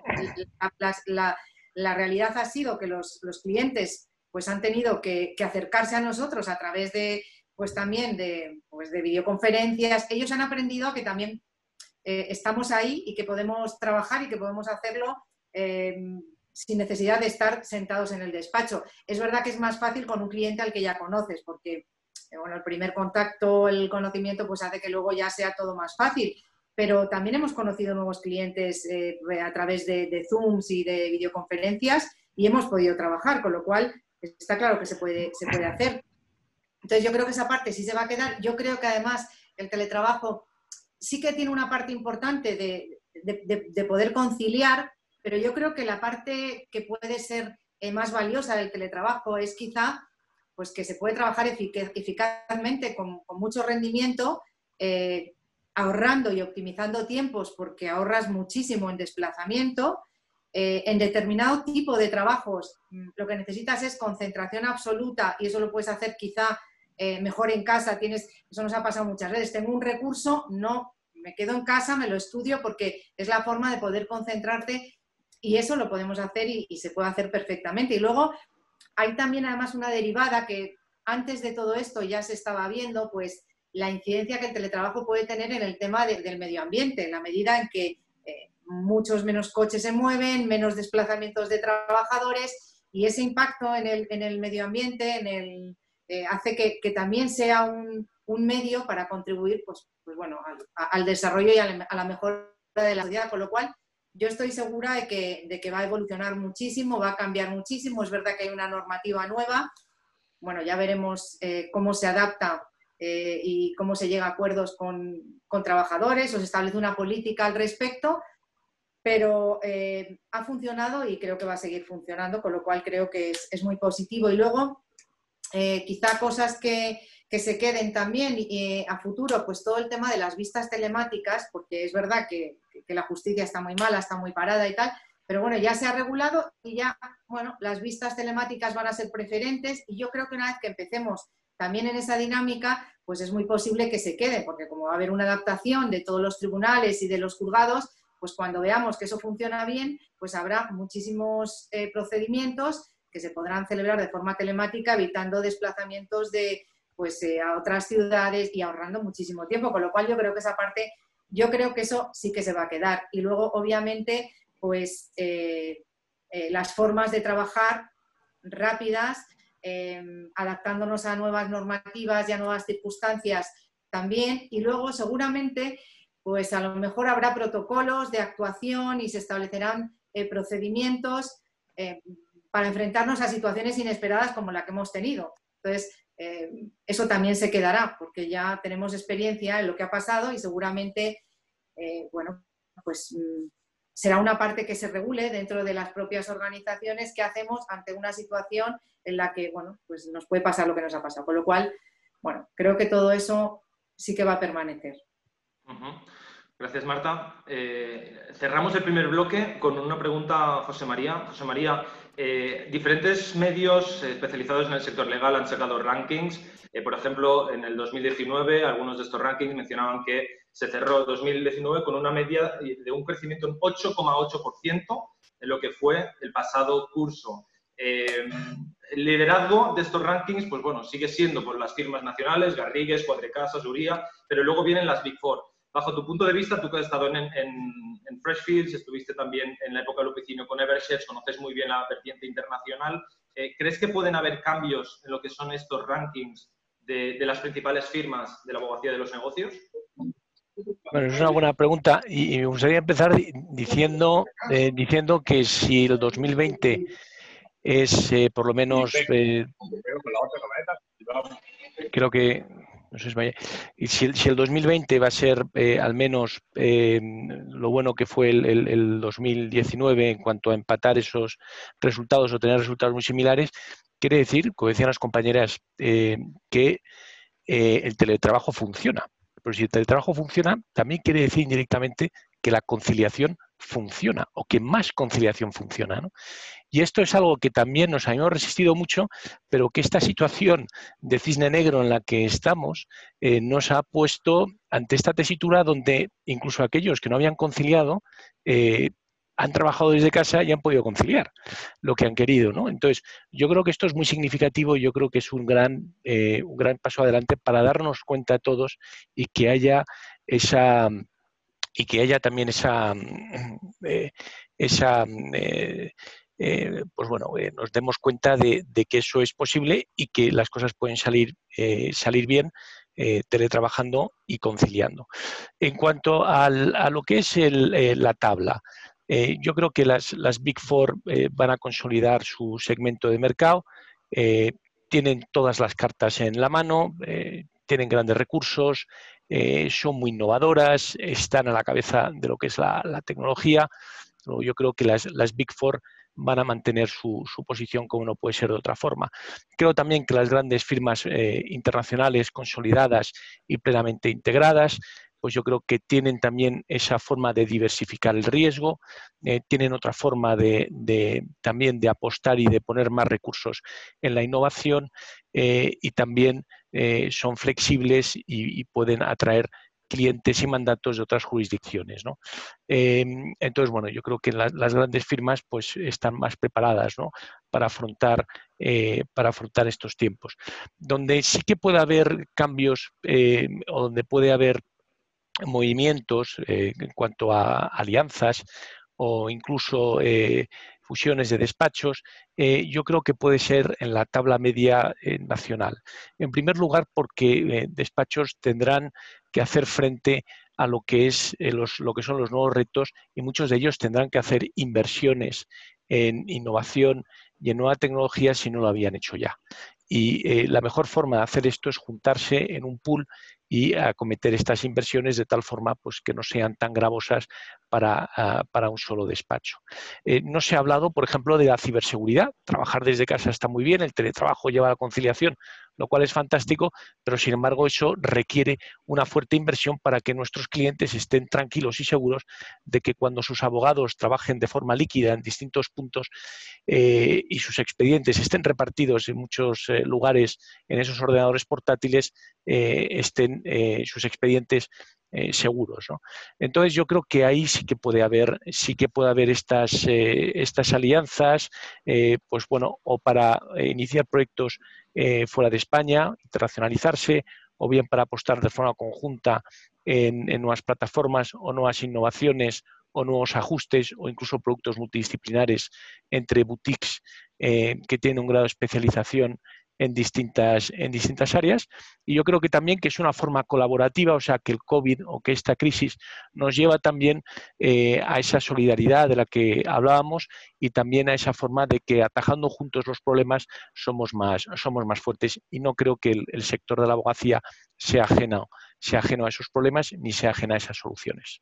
la, la, realidad ha sido que los, clientes pues han tenido que, acercarse a nosotros a través de, pues también de, pues de videoconferencias, ellos han aprendido que también eh, estamos ahí y que podemos trabajar y que podemos hacerlo sin necesidad de estar sentados en el despacho. Es verdad que es más fácil con un cliente al que ya conoces, porque eh, bueno, el primer contacto, el conocimiento, pues hace que luego ya sea todo más fácil. Pero también hemos conocido nuevos clientes eh, a través de, de, Zooms y de videoconferencias y hemos podido trabajar, con lo cual está claro que se puede, se puede hacer. Entonces yo creo que esa parte sí se va a quedar. Yo creo que además el teletrabajo sí que tiene una parte importante de, de poder conciliar, pero yo creo que la parte que puede ser eh, más valiosa del teletrabajo es quizá pues que se puede trabajar eficazmente con, mucho rendimiento, eh, ahorrando y optimizando tiempos porque ahorras muchísimo en desplazamiento. Eh, en determinado tipo de trabajos mm, lo que necesitas es concentración absoluta y eso lo puedes hacer quizá mejor en casa. Tienes, eso nos ha pasado muchas veces. Tengo un recurso, no, me quedo en casa, me lo estudio porque es la forma de poder concentrarte y eso lo podemos hacer y, se puede hacer perfectamente. Y luego hay también además una derivada que antes de todo esto ya se estaba viendo, pues la incidencia que el teletrabajo puede tener en el tema del medio ambiente, en la medida en que eh, muchos menos coches se mueven, menos desplazamientos de trabajadores y ese impacto en el, medio ambiente en el, eh, hace que, también sea un, medio para contribuir pues, pues bueno, al, desarrollo y a la mejora de la sociedad, con lo cual yo estoy segura de que, va a evolucionar muchísimo, va a cambiar muchísimo. Es verdad que hay una normativa nueva. Bueno, ya veremos eh, cómo se adapta eh, y cómo se llega a acuerdos con, trabajadores o se establece una política al respecto, pero eh, ha funcionado y creo que va a seguir funcionando, con lo cual creo que es, es muy positivo. Y luego, quizá cosas que, que se queden también eh, a futuro, pues todo el tema de las vistas telemáticas, porque es verdad que, la justicia está muy mala, está muy parada y tal, pero bueno, ya se ha regulado y ya, bueno, las vistas telemáticas van a ser preferentes y yo creo que una vez que empecemos también en esa dinámica, pues es muy posible que se quede, porque como va a haber una adaptación de todos los tribunales y de los juzgados, pues cuando veamos que eso funciona bien, pues habrá muchísimos eh, procedimientos que se podrán celebrar de forma telemática, evitando desplazamientos de, pues eh, a otras ciudades y ahorrando muchísimo tiempo, con lo cual yo creo que esa parte, yo creo que eso sí que se va a quedar. Y luego, obviamente, pues eh, las formas de trabajar rápidas, em, adaptándonos a nuevas normativas y a nuevas circunstancias también. Y luego, seguramente, pues a lo mejor habrá protocolos de actuación y se establecerán procedimientos para enfrentarnos a situaciones inesperadas como la que hemos tenido. Entonces, eh, eso también se quedará, porque ya tenemos experiencia en lo que ha pasado y seguramente, eh, bueno, pues mm, será una parte que se regule dentro de las propias organizaciones que hacemos ante una situación en la que, bueno, pues nos puede pasar lo que nos ha pasado. Con lo cual, bueno, creo que todo eso sí que va a permanecer. Gracias, Marta. Eh, cerramos el primer bloque con una pregunta a José María. José María, eh, diferentes medios especializados en el sector legal han sacado rankings. Eh, por ejemplo, en el 2019, algunos de estos rankings mencionaban que se cerró 2019 con una media de un crecimiento en 8,8% en lo que fue el pasado curso. Eh, el liderazgo de estos rankings, pues bueno, sigue siendo por las firmas nacionales, Garrigues, Cuadrecasas, Uría, pero luego vienen las Big Four bajo tu punto de vista, tú que has estado en, Freshfields, estuviste también en la época del oficino con Evershed, conoces muy bien la vertiente internacional. ¿crees que pueden haber cambios en lo que son estos rankings de, las principales firmas de la abogacía de los negocios? Bueno, es una buena pregunta y, me gustaría empezar diciendo, diciendo que si el 2020 es por lo menos, creo que no sé si, si, si, el 2020 va a ser eh, al menos eh, lo bueno que fue el, 2019 en cuanto a empatar esos resultados o tener resultados muy similares, quiere decir, como decían las compañeras, eh, que el teletrabajo funciona. Pero si el teletrabajo funciona, también quiere decir indirectamente que la conciliación funciona o que más conciliación funciona. Y esto es algo que también nos habíamos resistido mucho, pero que esta situación de cisne negro en la que estamos eh, nos ha puesto ante esta tesitura donde incluso aquellos que no habían conciliado eh, han trabajado desde casa y han podido conciliar lo que han querido. ¿no? Entonces, yo creo que esto es muy significativo y yo creo que es un gran, eh, un gran paso adelante para darnos cuenta a todos y que haya esa y que haya también esa, eh, esa eh, eh, pues bueno, nos demos cuenta de, que eso es posible y que las cosas pueden salir, salir bien teletrabajando y conciliando. En cuanto a lo que es la tabla, yo creo que las, las Big Four van a consolidar su segmento de mercado, tienen todas las cartas en la mano, tienen grandes recursos, eh, son muy innovadoras, están a la cabeza de lo que es la, tecnología. Yo creo que las, Big Four van a mantener su, posición como no puede ser de otra forma. Creo también que las grandes firmas eh, internacionales consolidadas y plenamente integradas, pues yo creo que tienen también esa forma de diversificar el riesgo, eh, tienen otra forma de, también de apostar y de poner más recursos en la innovación y también eh, son flexibles y, pueden atraer clientes y mandatos de otras jurisdicciones. Em, entonces, bueno, yo creo que las grandes firmas pues, están más preparadas para, afrontar, eh, para afrontar estos tiempos. Donde sí que puede haber cambios eh, o donde puede haber movimientos en cuanto a alianzas o incluso fusiones de despachos, eh, yo creo que puede ser en la tabla media eh, nacional. En primer lugar, porque eh, despachos tendrán que hacer frente a lo que, es, los, lo que son los nuevos retos y muchos de ellos tendrán que hacer inversiones en innovación y en nueva tecnología si no lo habían hecho ya. Y la mejor forma de hacer esto es juntarse en un pool y acometer estas inversiones de tal forma pues, que no sean tan gravosas para, ah, para un solo despacho. Eh, no se ha hablado, por ejemplo, de la ciberseguridad. Trabajar desde casa está muy bien, el teletrabajo lleva a la conciliación, lo cual es fantástico, pero sin embargo eso requiere una fuerte inversión para que nuestros clientes estén tranquilos y seguros de que cuando sus abogados trabajen de forma líquida en distintos puntos eh, y sus expedientes estén repartidos en muchos eh, lugares en esos ordenadores portátiles, estén eh, sus expedientes eh, seguros. Entonces yo creo que ahí sí que puede haber, sí que puede haber estas, eh, estas alianzas, pues bueno, o para iniciar proyectos fuera de España, internacionalizarse, o bien para apostar de forma conjunta en, nuevas plataformas o nuevas innovaciones o nuevos ajustes o incluso productos multidisciplinares entre boutiques que tienen un grado de especialización en distintas, en distintas áreas. Y yo creo que también que es una forma colaborativa, o sea, que el COVID o que esta crisis nos lleva también eh, a esa solidaridad de la que hablábamos y también a esa forma de que atajando juntos los problemas somos más, somos más fuertes. Y no creo que el, sector de la abogacía sea ajeno, sea ajeno a esos problemas ni sea ajeno a esas soluciones.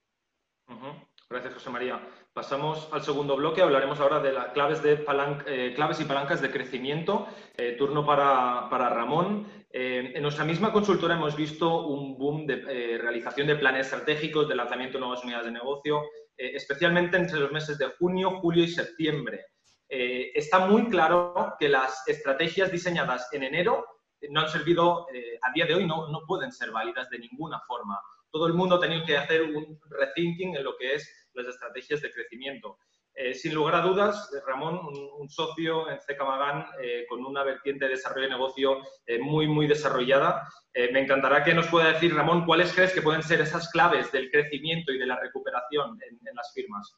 Gracias, José María. Pasamos al segundo bloque, hablaremos ahora de las eh, claves y palancas de crecimiento. Eh, turno para, Ramón. Eh, en nuestra misma consultora hemos visto un boom de realización de planes estratégicos, de lanzamiento de nuevas unidades de negocio, especialmente entre los meses de junio, julio y septiembre. está muy claro que las estrategias diseñadas en enero no han servido, a día de hoy no, no pueden ser válidas de ninguna forma. Todo el mundo ha tenido que hacer un rethinking en lo que es las estrategias de crecimiento. Eh, sin lugar a dudas, Ramón, un, socio en CK eh, con una vertiente de desarrollo de negocio eh, muy, muy desarrollada. me encantará que nos pueda decir, Ramón, cuáles crees que pueden ser esas claves del crecimiento y de la recuperación en, las firmas.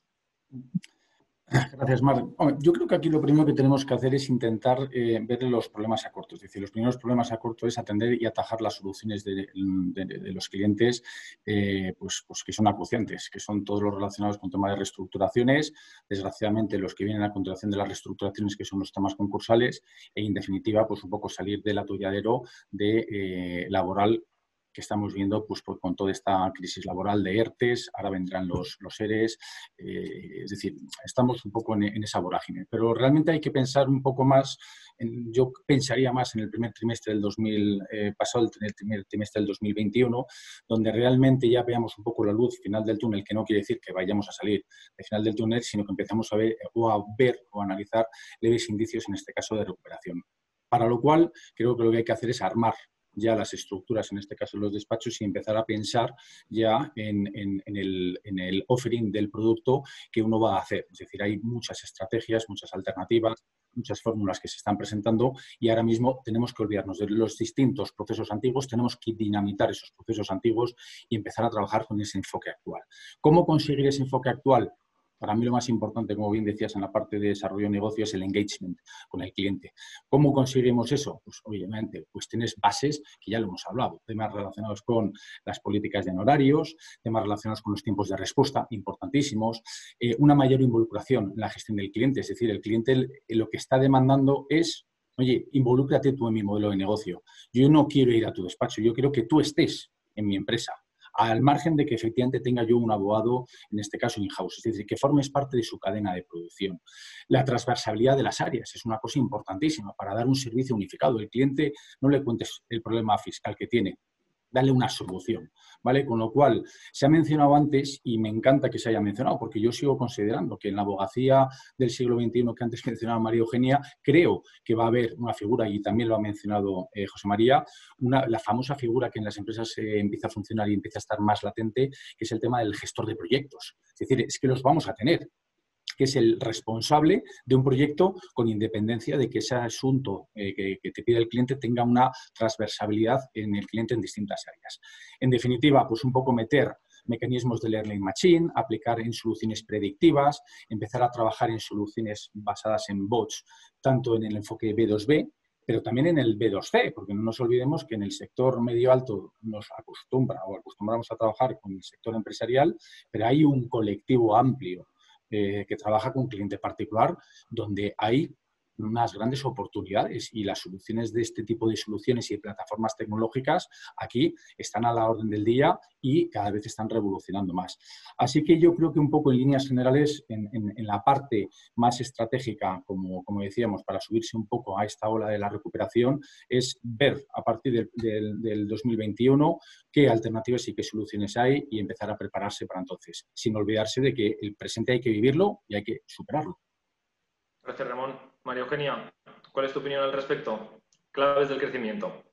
Gracias, Mar. Yo creo que aquí lo primero que tenemos que hacer es intentar eh, ver los problemas a corto. Es decir, los primeros problemas a corto es atender y atajar las soluciones de, los clientes eh, pues, pues, que son acuciantes, que son todos los relacionados con temas de reestructuraciones. Desgraciadamente, los que vienen a continuación de las reestructuraciones, que son los temas concursales, e en definitiva, pues un poco salir del atolladero de eh, laboral que estamos viendo pues, con toda esta crisis laboral de ERTES, ahora vendrán los, los ERES, eh, es decir, estamos un poco en, esa vorágine. Pero realmente hay que pensar un poco más, yo pensaría más en el primer trimestre del 2000, eh, pasado el primer trimestre del 2021, donde realmente ya veamos un poco la luz final del túnel, que no quiere decir que vayamos a salir del final del túnel, sino que empezamos a ver o a ver o a analizar leves indicios, en este caso, de recuperación. Para lo cual, creo que lo que hay que hacer es armar ya las estructuras, en este caso los despachos, y empezar a pensar ya en, el, offering del producto que uno va a hacer. Es decir, hay muchas estrategias, muchas alternativas, muchas fórmulas que se están presentando y ahora mismo tenemos que olvidarnos de los distintos procesos antiguos, tenemos que dinamitar esos procesos antiguos y empezar a trabajar con ese enfoque actual. ¿Cómo conseguir ese enfoque actual? Para mí lo más importante, como bien decías en la parte de desarrollo de negocio, es el engagement con el cliente. ¿Cómo conseguimos eso? Pues obviamente, pues tienes bases que ya lo hemos hablado, temas relacionados con las políticas de horarios, temas relacionados con los tiempos de respuesta, importantísimos, eh, una mayor involucración en la gestión del cliente, es decir, el cliente lo que está demandando es oye, involúcrate tú en mi modelo de negocio. Yo no quiero ir a tu despacho, yo quiero que tú estés en mi empresa al margen de que efectivamente tenga yo un abogado, en este caso in-house, es decir, que formes parte de su cadena de producción. La transversalidad de las áreas es una cosa importantísima para dar un servicio unificado. El cliente no le cuentes el problema fiscal que tiene, dale una solución, ¿vale? Con lo cual, se ha mencionado antes y me encanta que se haya mencionado, porque yo sigo considerando que en la abogacía del siglo XXI que antes mencionaba María Eugenia, creo que va a haber una figura, y también lo ha mencionado eh, José María, una, la famosa figura que en las empresas eh, empieza a funcionar y empieza a estar más latente, que es el tema del gestor de proyectos. Es decir, es que los vamos a tener que es el responsable de un proyecto con independencia de que ese asunto eh, que, te pide el cliente tenga una transversabilidad en el cliente en distintas áreas. En definitiva, pues un poco meter mecanismos de learning machine, aplicar en soluciones predictivas, empezar a trabajar en soluciones basadas en bots, tanto en el enfoque B2B, pero también en el B2C, porque no nos olvidemos que en el sector medio alto nos acostumbra o acostumbramos a trabajar con el sector empresarial, pero hay un colectivo amplio eh, que trabaja con cliente particular, donde hay unas grandes oportunidades y las soluciones de este tipo de soluciones y de plataformas tecnológicas aquí están a la orden del día y cada vez están revolucionando más. Así que yo creo que un poco en líneas generales, en, la parte más estratégica, como, como, decíamos, para subirse un poco a esta ola de la recuperación, es ver a partir del 2021 qué alternativas y qué soluciones hay y empezar a prepararse para entonces, sin olvidarse de que el presente hay que vivirlo y hay que superarlo. Gracias, Ramón. María Eugenia, ¿cuál es tu opinión al respecto? Claves del crecimiento.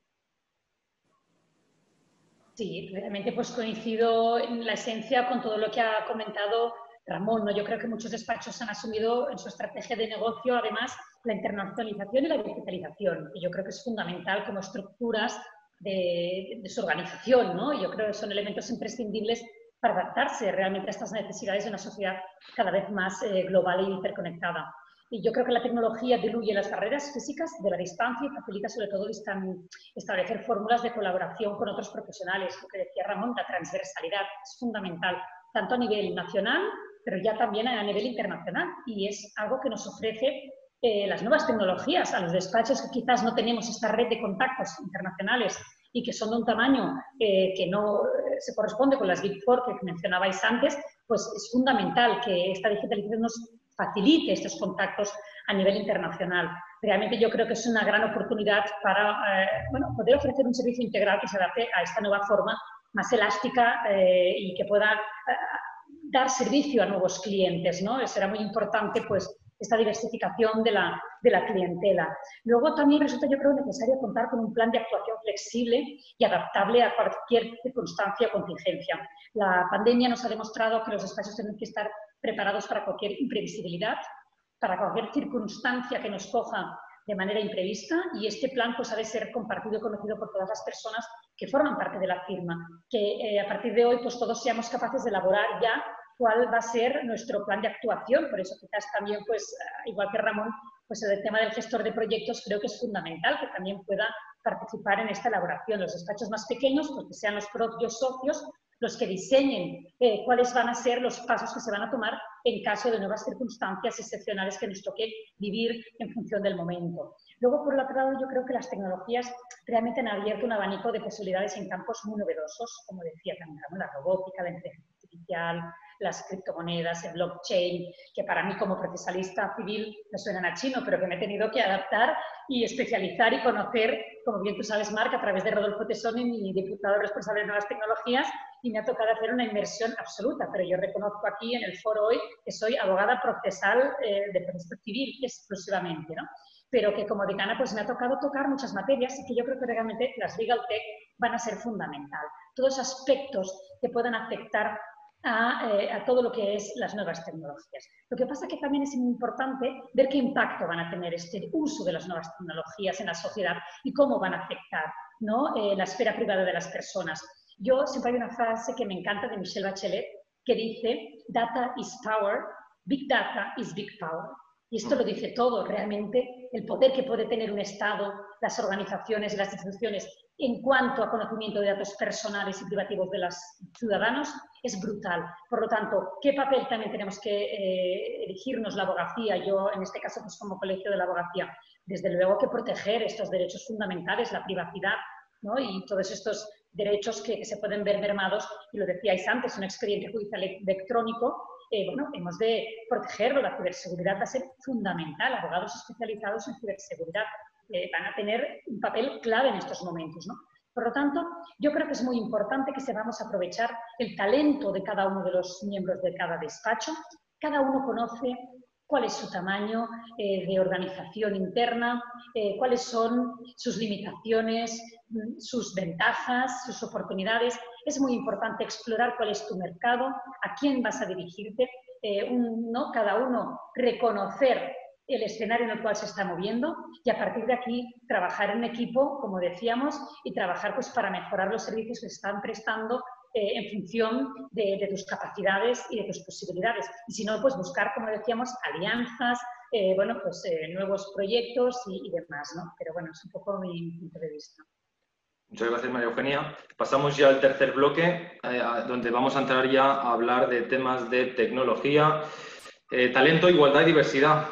Sí, realmente pues coincido en la esencia con todo lo que ha comentado Ramón. ¿no? Yo creo que muchos despachos han asumido en su estrategia de negocio, además, la internacionalización y la digitalización. Y yo creo que es fundamental como estructuras de, su organización. ¿no? Yo creo que son elementos imprescindibles para adaptarse realmente a estas necesidades de una sociedad cada vez más eh, global e interconectada. Y yo creo que la tecnología diluye las barreras físicas de la distancia y facilita sobre todo establecer fórmulas de colaboración con otros profesionales. Lo que decía Ramón, la transversalidad es fundamental, tanto a nivel nacional, pero ya también a nivel internacional. Y es algo que nos ofrece eh, las nuevas tecnologías a los despachos que quizás no tenemos esta red de contactos internacionales y que son de un tamaño eh, que no eh, se corresponde con las Big Four que mencionabais antes, pues es fundamental que esta digitalización nos facilite estos contactos a nivel internacional. Realmente yo creo que es una gran oportunidad para eh, poder ofrecer un servicio integral que se adapte a esta nueva forma más elástica eh, y que pueda eh, dar servicio a nuevos clientes. ¿no? Será muy importante pues, esta diversificación de la, de la, clientela. Luego también resulta, yo creo, necesario contar con un plan de actuación flexible y adaptable a cualquier circunstancia o contingencia. La pandemia nos ha demostrado que los espacios tienen que estar preparados para cualquier imprevisibilidad, para cualquier circunstancia que nos coja de manera imprevista y este plan pues, ha de ser compartido y conocido por todas las personas que forman parte de la firma. Que eh, a partir de hoy pues, todos seamos capaces de elaborar ya cuál va a ser nuestro plan de actuación. Por eso quizás también, pues, igual que Ramón, pues el tema del gestor de proyectos creo que es fundamental que también pueda participar en esta elaboración. Los despachos más pequeños, pues que sean los propios socios los que diseñen eh, cuáles van a ser los pasos que se van a tomar en caso de nuevas circunstancias excepcionales que nos toque vivir en función del momento. Luego, por otro lado, yo creo que las tecnologías realmente han abierto un abanico de posibilidades en campos muy novedosos, como decía también, la robótica, la inteligencia artificial, las criptomonedas, el blockchain, que para mí como procesalista civil me suenan a chino, pero que me he tenido que adaptar y especializar y conocer, como bien tú sabes, Marc, a través de Rodolfo Tesoni, mi diputado responsable de nuevas tecnologías, y me ha tocado hacer una inversión absoluta, pero yo reconozco aquí en el foro hoy que soy abogada procesal eh, de proceso civil exclusivamente, ¿no? pero que como decana pues me ha tocado tocar muchas materias y que yo creo que realmente las legal tech van a ser fundamental. Todos aspectos que puedan afectar eh, a, todo lo que es las nuevas tecnologías. Lo que pasa que también es importante ver qué impacto van a tener este uso de las nuevas tecnologías en la sociedad y cómo van a afectar ¿no? Eh, la esfera privada de las personas. Yo siempre hay una frase que me encanta de Michelle Bachelet que dice, data is power, big data is big power. Y esto lo dice todo, realmente, el poder que puede tener un Estado, las organizaciones las instituciones en cuanto a conocimiento de datos personales y privativos de los ciudadanos es brutal. Por lo tanto, ¿qué papel también tenemos que eh, elegirnos la abogacía? Yo, en este caso, pues como colegio de la abogacía, desde luego que proteger estos derechos fundamentales, la privacidad ¿no? y todos estos derechos que, se pueden ver mermados, y lo decíais antes, un expediente judicial electrónico, eh, bueno, hemos de protegerlo, la ciberseguridad va a ser fundamental, abogados especializados en ciberseguridad eh, van a tener un papel clave en estos momentos. ¿no? Por lo tanto, yo creo que es muy importante que sepamos aprovechar el talento de cada uno de los miembros de cada despacho. Cada uno conoce cuál es su tamaño eh, de organización interna, eh, cuáles son sus limitaciones, mm, sus ventajas, sus oportunidades. Es muy importante explorar cuál es tu mercado, a quién vas a dirigirte, ¿no? cada uno reconocer el escenario en el cual se está moviendo y a partir de aquí trabajar en equipo, como decíamos, y trabajar pues, para mejorar los servicios que están prestando eh, en función de, tus capacidades y de tus posibilidades. Y si no, pues buscar, como decíamos, alianzas, eh, bueno, pues eh, nuevos proyectos y, demás, ¿no? Pero bueno, es un poco mi punto de vista. Muchas gracias, María Eugenia. Pasamos ya al tercer bloque, donde vamos a entrar ya a hablar de temas de tecnología. Talento, igualdad y diversidad.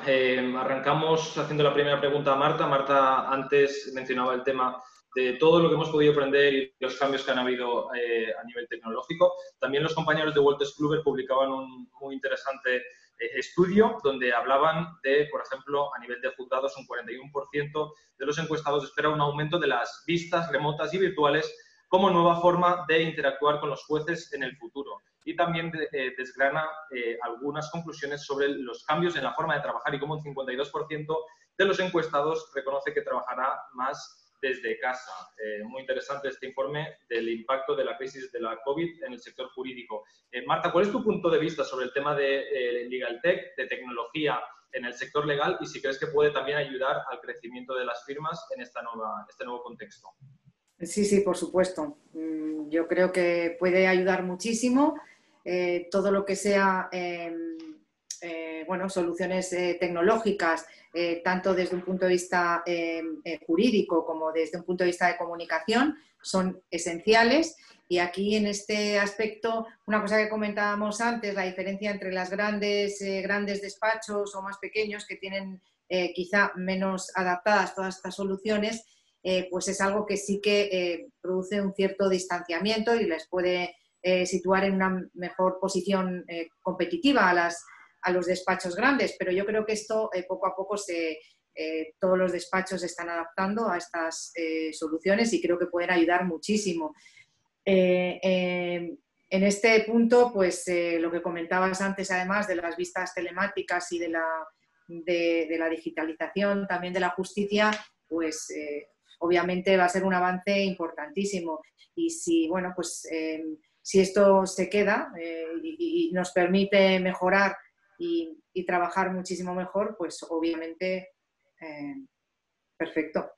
Arrancamos haciendo la primera pregunta a Marta. Marta antes mencionaba el tema de todo lo que hemos podido aprender y los cambios que han habido eh, a nivel tecnológico. También los compañeros de Wolters Kluwer publicaban un muy interesante estudio donde hablaban de, por ejemplo, a nivel de juzgados, un 41% de los encuestados espera un aumento de las vistas remotas y virtuales como nueva forma de interactuar con los jueces en el futuro y también eh, desgrana eh, algunas conclusiones sobre los cambios en la forma de trabajar y cómo un 52% de los encuestados reconoce que trabajará más desde casa. Eh, muy interesante este informe del impacto de la crisis de la COVID en el sector jurídico. Marta, ¿cuál es tu punto de vista sobre el tema de Legal Tech, de tecnología en el sector legal y si crees que puede también ayudar al crecimiento de las firmas en este nuevo contexto? Sí, sí, por supuesto. Mm, yo creo que puede ayudar muchísimo eh, todo lo que sea em, eh, bueno, soluciones eh, tecnológicas, tanto desde un punto de vista jurídico como desde un punto de vista de comunicación, son esenciales. Y aquí en este aspecto, una cosa que comentábamos antes, la diferencia entre las grandes, grandes despachos o más pequeños que tienen quizá menos adaptadas todas estas soluciones, pues es algo que sí que produce un cierto distanciamiento y les puede eh, situar en una mejor posición eh, competitiva a, las, a los despachos grandes, pero yo creo que esto eh, poco a poco se, todos los despachos están adaptando a estas soluciones y creo que pueden ayudar muchísimo. en este punto, pues lo que comentabas antes, además de las vistas telemáticas y de la, de, la digitalización también de la justicia, pues obviamente va a ser un avance importantísimo. Y si, bueno, pues si esto se queda eh, y, nos permite mejorar y, trabajar muchísimo mejor, pues obviamente eh, perfecto.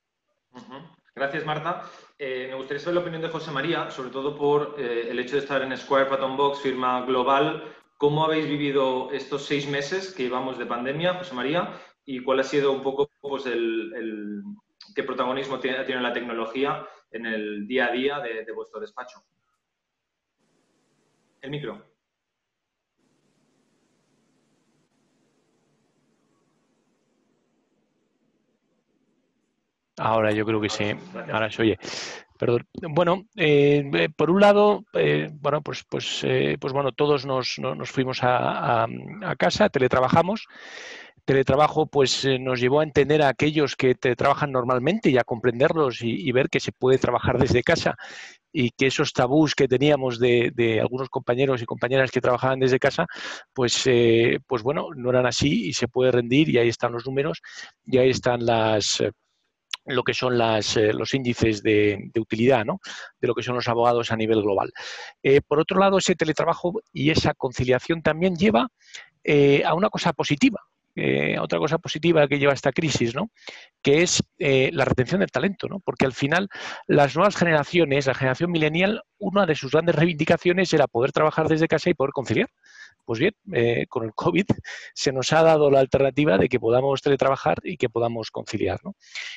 Gracias, Marta. Eh, me gustaría saber la opinión de José María, sobre todo por el hecho de estar en Square Patton Box, firma global ¿Cómo habéis vivido estos seis meses que llevamos de pandemia, José María? ¿Y cuál ha sido un poco pues, el, qué protagonismo tiene, tiene, la tecnología en el día a día de vuestro despacho? El micro. Ahora yo creo que sí. Ahora se oye. Perdón. Bueno, eh, eh, por un lado, eh, bueno, pues, pues, pues bueno, todos nos, fuimos a, casa, teletrabajamos. Teletrabajo pues nos llevó a entender a aquellos que trabajan normalmente y a comprenderlos y, ver que se puede trabajar desde casa y que esos tabús que teníamos de, algunos compañeros y compañeras que trabajaban desde casa, pues, pues bueno, no eran así y se puede rendir y ahí están los números y ahí están las lo que son eh, los índices de, utilidad ¿no? de lo que son los abogados a nivel global. Eh, por otro lado, ese teletrabajo y esa conciliación también lleva eh, a una cosa positiva, otra cosa positiva que lleva esta crisis, ¿no? que es la retención del talento, ¿no? porque al final las nuevas generaciones, la generación millennial, una de sus grandes reivindicaciones era poder trabajar desde casa y poder conciliar. Pues bien, eh, con el COVID se nos ha dado la alternativa de que podamos teletrabajar y que podamos conciliar.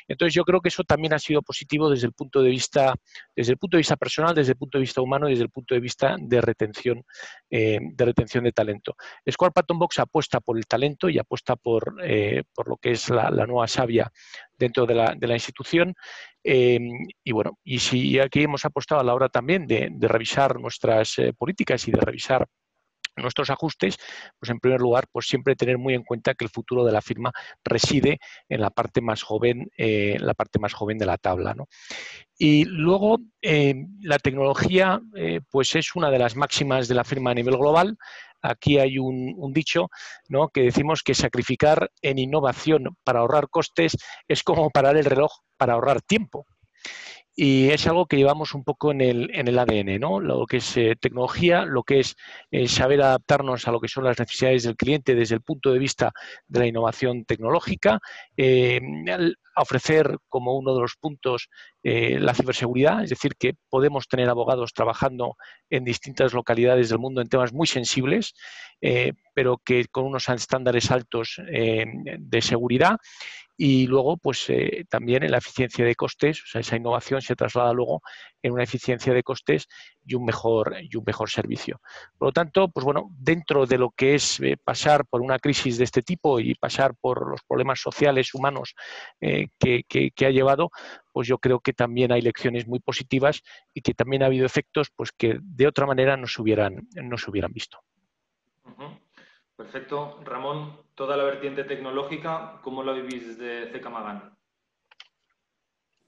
Entonces yo creo que eso también ha sido positivo desde el punto de vista, desde el punto de vista personal, desde el punto de vista humano y desde el punto de vista de retención, eh, de retención de talento. Square Patton Box apuesta por el talento y apuesta por, eh, por lo que es la, nueva savia dentro de la, institución. y bueno, y si aquí hemos apostado a la hora también de revisar nuestras políticas y de revisar nuestros ajustes, pues en primer lugar, pues siempre tener muy en cuenta que el futuro de la firma reside en la parte más joven, eh, la parte más joven de la tabla. Y luego eh, la tecnología, eh, pues es una de las máximas de la firma a nivel global. Aquí hay un, un dicho ¿no? que decimos que sacrificar en innovación para ahorrar costes es como parar el reloj para ahorrar tiempo y es algo que llevamos un poco en el, en el ADN, ¿no? Lo que es eh, tecnología, lo que es eh, saber adaptarnos a lo que son las necesidades del cliente desde el punto de vista de la innovación tecnológica, eh, ofrecer como uno de los puntos la ciberseguridad, es decir, que podemos tener abogados trabajando en distintas localidades del mundo en temas muy sensibles, pero que con unos estándares altos de seguridad y luego, pues eh, también en la eficiencia de costes, o sea, esa innovación se traslada luego en una eficiencia de costes y un mejor, y un mejor servicio. Por lo tanto, pues bueno, dentro de lo que es eh, pasar por una crisis de este tipo y pasar por los problemas sociales, humanos eh, que, que, ha llevado, pues yo creo que también hay lecciones muy positivas y que también ha habido efectos pues que de otra manera no se hubieran, no se hubieran visto. Perfecto. Ramón, toda la vertiente tecnológica, ¿cómo la vivís desde CECAMAGAN?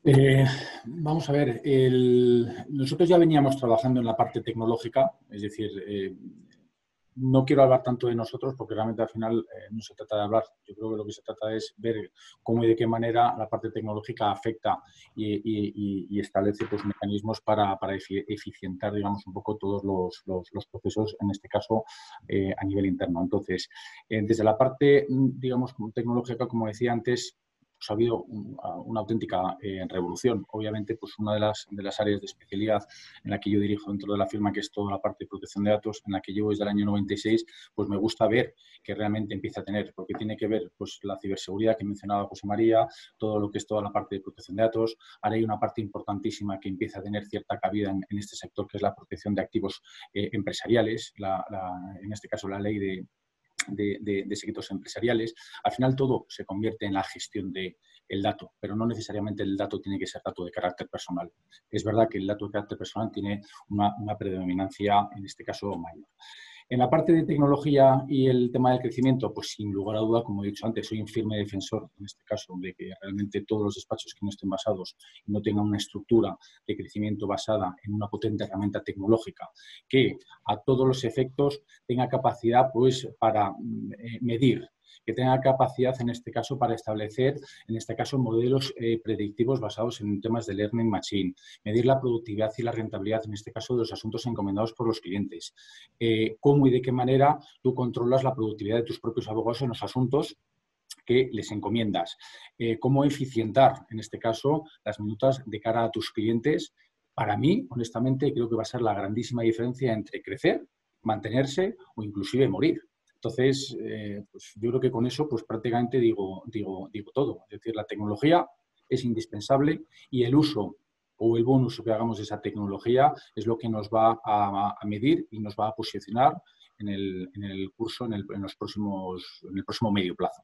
Eh, vamos a ver, nosotros ya veníamos trabajando en la parte tecnológica, es decir, eh, no quiero hablar tanto de nosotros porque realmente al final eh, no se trata de hablar. Yo creo que lo que se trata es ver cómo y de qué manera la parte tecnológica afecta y, establece pues, mecanismos para, eficientar, digamos, un poco todos los, procesos, en este caso, eh, a nivel interno. Entonces, eh, desde la parte, digamos, tecnológica, como decía antes, pues, ha habido una auténtica eh, revolución. Obviamente, pues una de las, de las áreas de especialidad en la que yo dirijo dentro de la firma, que es toda la parte de protección de datos, en la que llevo desde el año 96, pues me gusta ver que realmente empieza a tener, porque tiene que ver pues la ciberseguridad que mencionaba José María, todo lo que es toda la parte de protección de datos. Ahora hay una parte importantísima que empieza a tener cierta cabida en, este sector, que es la protección de activos eh, empresariales, en este caso la ley de de, secretos empresariales. Al final todo se convierte en la gestión del el dato, pero no necesariamente el dato tiene que ser dato de carácter personal. Es verdad que el dato de carácter personal tiene una, una predominancia, en este caso, mayor. En la parte de tecnología y el tema del crecimiento, pues sin lugar a duda, como he dicho antes, soy un firme defensor, en este caso, de que realmente todos los despachos que no estén basados y no tengan una estructura de crecimiento basada en una potente herramienta tecnológica que a todos los efectos tenga capacidad pues, para mm, eh, medir que tenga capacidad, en este caso, para establecer, en este caso, modelos eh, predictivos basados en temas de learning machine, medir la productividad y la rentabilidad, en este caso, de los asuntos encomendados por los clientes. Eh, cómo y de qué manera tú controlas la productividad de tus propios abogados en los asuntos que les encomiendas. Eh, cómo eficientar, en este caso, las minutas de cara a tus clientes. Para mí, honestamente, creo que va a ser la grandísima diferencia entre crecer mantenerse o inclusive morir. Entonces, eh, pues yo creo que con eso pues prácticamente digo, digo, digo todo. Es decir, la tecnología es indispensable y el uso o el buen uso que hagamos de esa tecnología es lo que nos va a, medir y nos va a posicionar en el, en el curso en el, en los próximos, en el próximo medio plazo.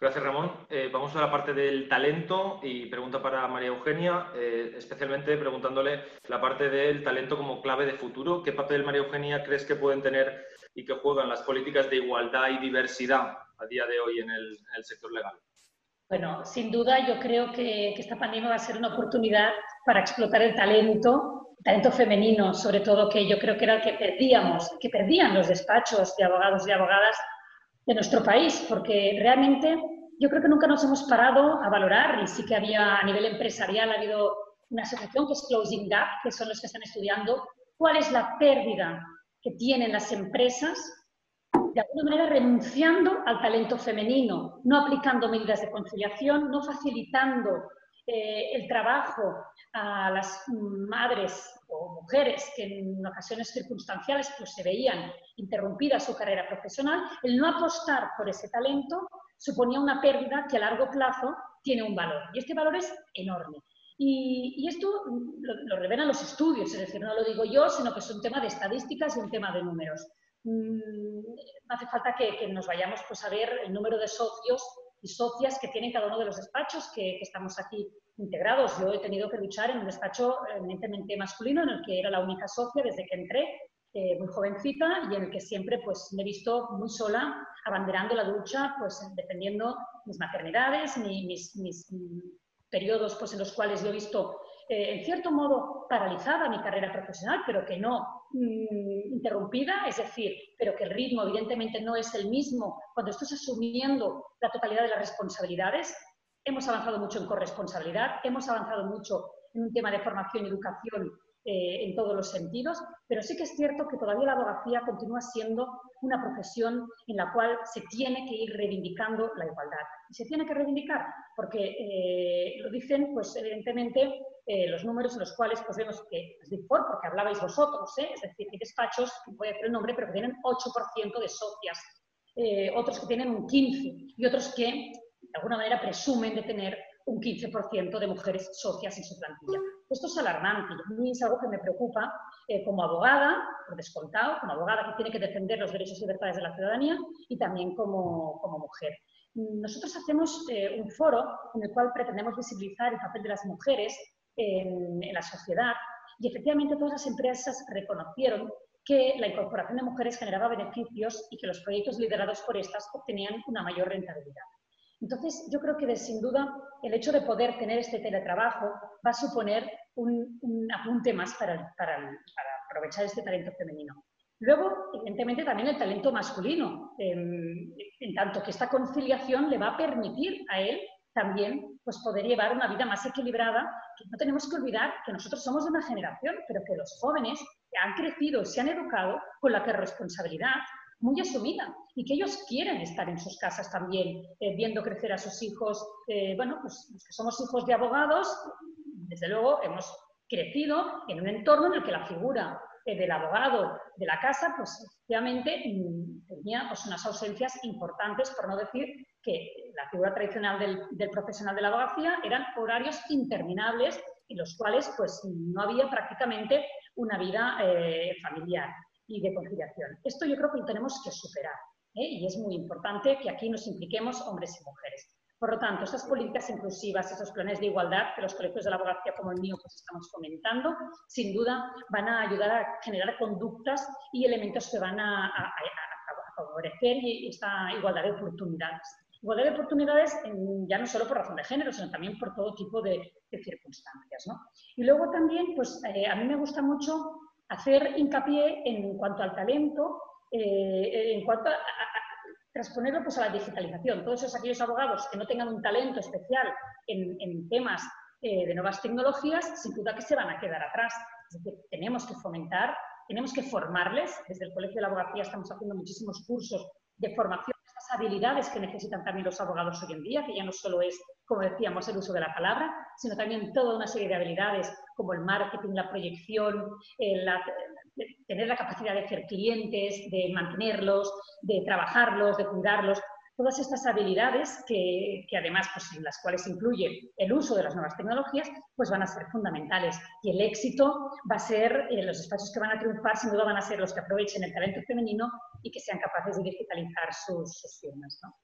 Gracias, Ramón. Eh, vamos a la parte del talento y pregunta para María Eugenia, eh, especialmente preguntándole la parte del talento como clave de futuro. ¿Qué papel, María Eugenia, crees que pueden tener y que juegan las políticas de igualdad y diversidad a día de hoy en el, sector legal? Bueno, sin duda yo creo que, esta pandemia va a ser una oportunidad para explotar el talento, talento femenino, sobre todo que yo creo que era el que perdíamos, que perdían los despachos de abogados y abogadas de nuestro país, porque realmente yo creo que nunca nos hemos parado a valorar y sí que había a nivel empresarial ha habido una asociación que es Closing Gap, que son los que están estudiando cuál es la pérdida que tienen las empresas de alguna manera renunciando al talento femenino, no aplicando medidas de conciliación, no facilitando eh, el trabajo a las madres o mujeres que en ocasiones circunstanciales pues, se veían interrumpida su carrera profesional, el no apostar por ese talento suponía una pérdida que a largo plazo tiene un valor. Y este valor es enorme. Y, esto lo, revelan los estudios, es decir, no lo digo yo, sino que es un tema de estadísticas y un tema de números. Mm, hace falta que, nos vayamos pues, a ver el número de socios y socias que tienen cada uno de los despachos que, estamos aquí integrados. Yo he tenido que luchar en un despacho eminentemente masculino en el que era la única socia desde que entré, eh, muy jovencita, y en el que siempre pues, me he visto muy sola, abanderando la lucha, pues, defendiendo mis maternidades, mis, mis, periodos pues, en los cuales yo he visto, eh, en cierto modo, paralizada mi carrera profesional, pero que no mm, interrumpida, es decir, pero que el ritmo evidentemente no es el mismo cuando estás asumiendo la totalidad de las responsabilidades. Hemos avanzado mucho en corresponsabilidad, hemos avanzado mucho en un tema de formación y educación eh, en todos los sentidos, pero sí que es cierto que todavía la abogacía continúa siendo una profesión en la cual se tiene que ir reivindicando la igualdad. Y se tiene que reivindicar porque eh, lo dicen, pues evidentemente, eh, los números en los cuales pues, vemos que es Big porque hablabais vosotros, es decir, hay despachos, voy a decir el nombre, pero que tienen 8% de socias, otros que tienen un 15% y otros que de alguna manera presumen de tener un 15% de mujeres socias en su plantilla. Esto es alarmante y a mí es algo que me preocupa eh, como abogada, por descontado, como abogada que tiene que defender los derechos y libertades de la ciudadanía y también como, como mujer. Nosotros hacemos eh, un foro en el cual pretendemos visibilizar el papel de las mujeres en, en la sociedad y efectivamente todas las empresas reconocieron que la incorporación de mujeres generaba beneficios y que los proyectos liderados por estas obtenían una mayor rentabilidad. Entonces, yo creo que sin duda el hecho de poder tener este teletrabajo va a suponer un, apunte más para, aprovechar este talento femenino. Luego, evidentemente, también el talento masculino, en, tanto que esta conciliación le va a permitir a él también pues, poder llevar una vida más equilibrada, que no tenemos que olvidar que nosotros somos de una generación, pero que los jóvenes han crecido, se han educado con la responsabilidad muy asumida y que ellos quieren estar en sus casas también, eh, viendo crecer a sus hijos. Eh, bueno, pues los que somos hijos de abogados, desde luego hemos crecido en un entorno en el que la figura del abogado de la casa, pues efectivamente mm, tenía pues, unas ausencias importantes, por no decir que la figura tradicional del, del profesional de la abogacía eran horarios interminables en los cuales pues no había prácticamente una vida familiar y de conciliación. Esto yo creo que lo tenemos que superar ¿eh? y es muy importante que aquí nos impliquemos hombres y mujeres. Por lo tanto, estas políticas inclusivas, estos planes de igualdad que los colegios de la abogacía como el mío pues estamos comentando, sin duda van a ayudar a generar conductas y elementos que van a, favorecer esta igualdad de oportunidades. Igualdad de oportunidades ya no solo por razón de género, sino también por todo tipo de, circunstancias. ¿no? Y luego también, pues eh, a mí me gusta mucho hacer hincapié en cuanto al talento, eh, en cuanto a, transponerlo pues, a la digitalización. Todos esos aquellos abogados que no tengan un talento especial en, temas eh, de nuevas tecnologías, sin duda que se van a quedar atrás. Tenemos que fomentar, tenemos que formarles. Desde el Colegio de la Abogacía estamos haciendo muchísimos cursos de formación estas habilidades que necesitan también los abogados hoy en día, que ya no solo es, como decíamos, el uso de la palabra, sino también toda una serie de habilidades como el marketing, la proyección, eh, tener la capacidad de hacer clientes, de mantenerlos, de trabajarlos, de cuidarlos, todas estas habilidades que, además pues, en las cuales incluye el uso de las nuevas tecnologías, pues van a ser fundamentales. Y el éxito va a ser, eh, los espacios que van a triunfar sin duda van a ser los que aprovechen el talento femenino y que sean capaces de digitalizar sus, firmas. ¿no?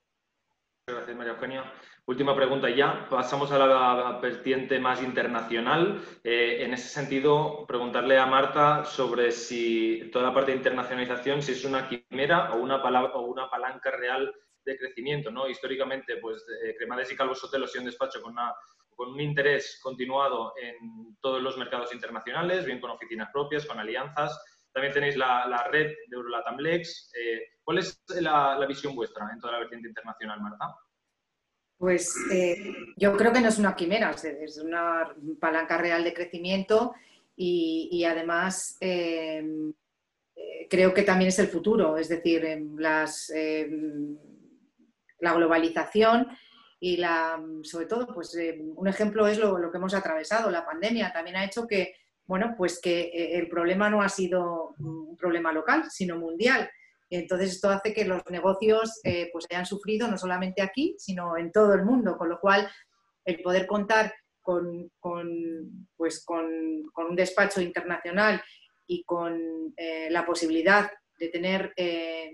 Gracias, María Eugenia. Última pregunta ya. Pasamos a la vertiente más internacional. Eh, en ese sentido, preguntarle a Marta sobre si toda la parte de internacionalización, si es una quimera o una, palanca real de crecimiento. ¿no? Históricamente, pues eh, Cremades y Calvo Sotelo sido un despacho con un interés continuado en todos los mercados internacionales, bien con oficinas propias, con alianzas. También tenéis la, red de Eurolatamlex. Eh, ¿Cuál es la, visión vuestra en toda la vertiente internacional, Marta? Pues eh, yo creo que no es una quimera, es una palanca real de crecimiento y, además em, eh, creo que también es el futuro, es decir, em, em, la globalización y la, sobre todo, pues un ejemplo es lo, que hemos atravesado, la pandemia también ha hecho que, bueno, pues que eh, el problema no ha sido un problema local, sino mundial. Entonces esto hace que los negocios eh, pues hayan sufrido no solamente aquí, sino en todo el mundo, con lo cual el poder contar con, pues, con, un despacho internacional y con eh, la posibilidad de tener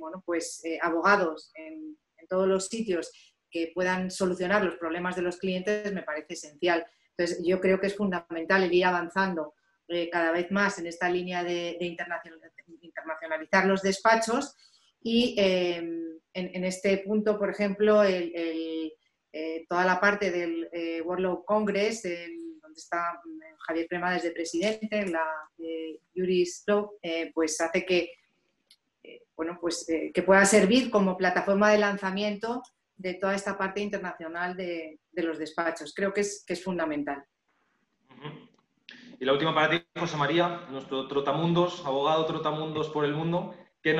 bueno, pues, abogados en, en, todos los sitios que puedan solucionar los problemas de los clientes me parece esencial. Entonces yo creo que es fundamental el ir avanzando cada vez más en esta línea de, de internacionalizar los despachos y em, en, este punto, por ejemplo, eh, toda la parte del eh, World Law Congress, donde está mm, Javier Prema desde presidente, la Juris Law, eh, pues hace que, bueno, pues, que pueda servir como plataforma de lanzamiento de toda esta parte internacional de, los despachos. Creo que es, que es fundamental. Y la última para ti, José María, nuestro trotamundos, abogado trotamundos por el mundo que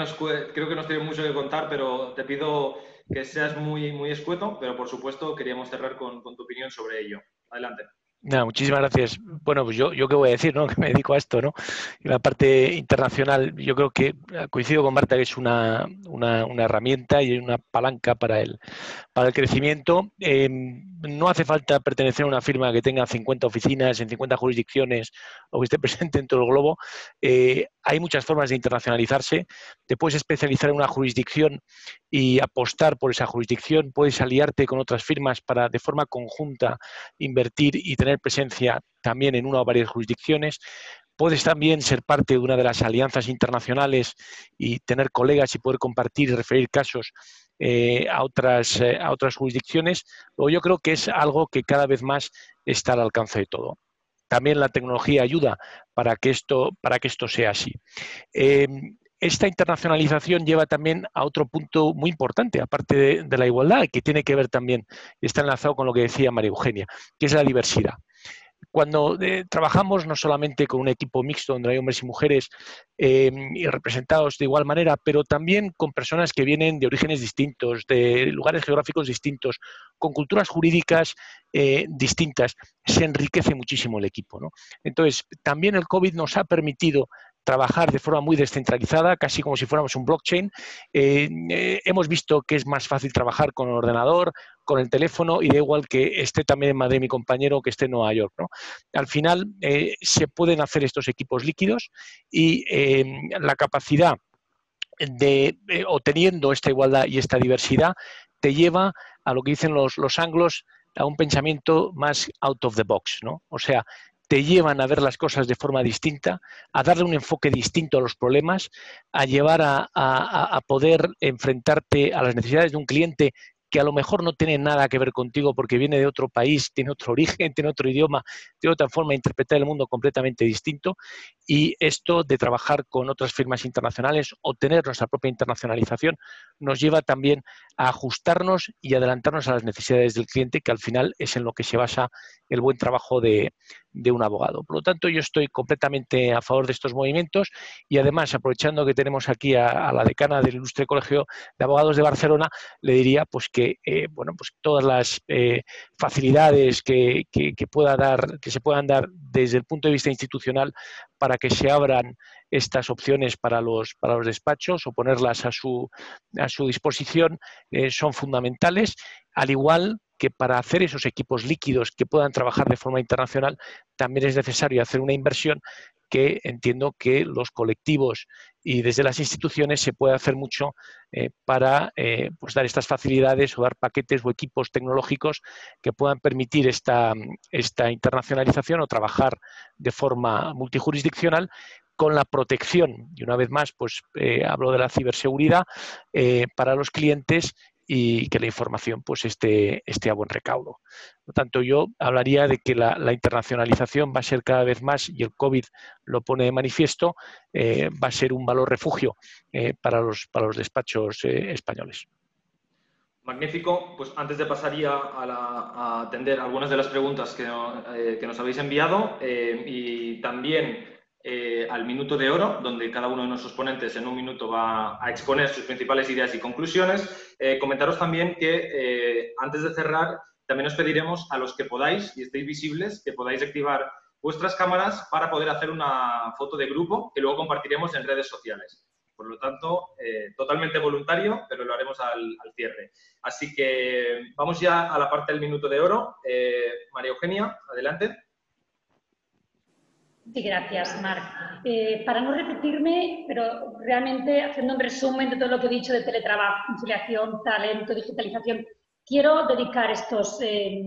creo que nos tiene mucho que contar, pero te pido que seas muy, muy escueto, pero por supuesto queríamos cerrar con tu opinión sobre ello. Adelante. Muchísimas gracias. Bueno, pues yo, yo qué voy a decir, ¿no? Que me dedico a esto, ¿no? la parte internacional, yo creo que eh, coincido con Marta que es una, una, una herramienta y una palanca para el, para el crecimiento. Em, no hace falta pertenecer a una firma que tenga 50 oficinas en 50 jurisdicciones o que esté presente en todo el globo. Eh, hay muchas formas de internacionalizarse. Te puedes especializar en una jurisdicción y apostar por esa jurisdicción. Puedes aliarte con otras firmas para de forma conjunta invertir y tener presencia también en una o varias jurisdicciones. Puedes también ser parte de una de las alianzas internacionales y tener colegas y poder compartir y referir casos eh, a, otras, eh, a otras jurisdicciones. O yo creo que es algo que cada vez más está al alcance de todo. También la tecnología ayuda para que esto, para que esto sea así. Em, esta internacionalización lleva también a otro punto muy importante, aparte de, la igualdad, que tiene que ver también, está enlazado con lo que decía María Eugenia, que es la diversidad cuando eh, trabajamos no solamente con un equipo mixto donde hay hombres y mujeres eh, representados de igual manera, pero también con personas que vienen de orígenes distintos, de lugares geográficos distintos, con culturas jurídicas eh, distintas, se enriquece muchísimo el equipo. ¿no? Entonces, también el COVID nos ha permitido trabajar de forma muy descentralizada, casi como si fuéramos un blockchain. Eh, eh, hemos visto que es más fácil trabajar con el ordenador, con el teléfono y da igual que esté también en Madrid mi compañero que esté en Nueva York. Al final eh, se pueden hacer estos equipos líquidos y la capacidad de, obteniendo esta igualdad y esta diversidad, te lleva a lo que dicen los, los anglos, a un pensamiento más out of the box, ¿no? O sea, te llevan a ver las cosas de forma distinta, a darle un enfoque distinto a los problemas, a llevar a, poder enfrentarte a las necesidades de un cliente que a lo mejor no tiene nada que ver contigo porque viene de otro país, tiene otro origen, tiene otro idioma, tiene otra forma de interpretar el mundo completamente distinto. Y esto de trabajar con otras firmas internacionales o tener nuestra propia internacionalización nos lleva también ajustarnos y adelantarnos a las necesidades del cliente, que al final es en lo que se basa el buen trabajo de, de un abogado. Por lo tanto, yo estoy completamente a favor de estos movimientos y además, aprovechando que tenemos aquí a, la decana del Ilustre Colegio de Abogados de Barcelona, le diría pues que eh, bueno, pues todas las eh, facilidades que, que, pueda dar, que se puedan dar desde el punto de vista institucional para que se abran estas opciones para los, para los despachos o ponerlas a su, a su disposición eh, son fundamentales, al igual que para hacer esos equipos líquidos que puedan trabajar de forma internacional, también es necesario hacer una inversión que entiendo que los colectivos y desde las instituciones se puede hacer mucho eh, para eh, pues dar estas facilidades o dar paquetes o equipos tecnológicos que puedan permitir esta, esta internacionalización o trabajar de forma multijurisdiccional con la protección, y una vez más, pues eh, hablo de la ciberseguridad para los clientes y que la información pues esté, esté a buen recaudo. Por lo tanto, yo hablaría de que la, internacionalización va a ser cada vez más, y el COVID lo pone de manifiesto, eh, va a ser un valor refugio eh, para, los, para los despachos eh, españoles. Magnífico. Pues antes de pasar a, atender algunas de las preguntas que nos habéis enviado y también eh, al minuto de oro, donde cada uno de nuestros ponentes en un minuto va a exponer sus principales ideas y conclusiones. Eh, comentaros también que eh, antes de cerrar, también os pediremos a los que podáis y estéis visibles que podáis activar vuestras cámaras para poder hacer una foto de grupo que luego compartiremos en redes sociales. Por lo tanto, totalmente voluntario, pero lo haremos al, al, cierre. Así que vamos ya a la parte del minuto de oro. María Eugenia, adelante. Sí, gracias, Marc. Eh, para no repetirme, pero realmente haciendo un resumen de todo lo que he dicho de teletrabajo, conciliación, talento, digitalización, quiero dedicar estos eh,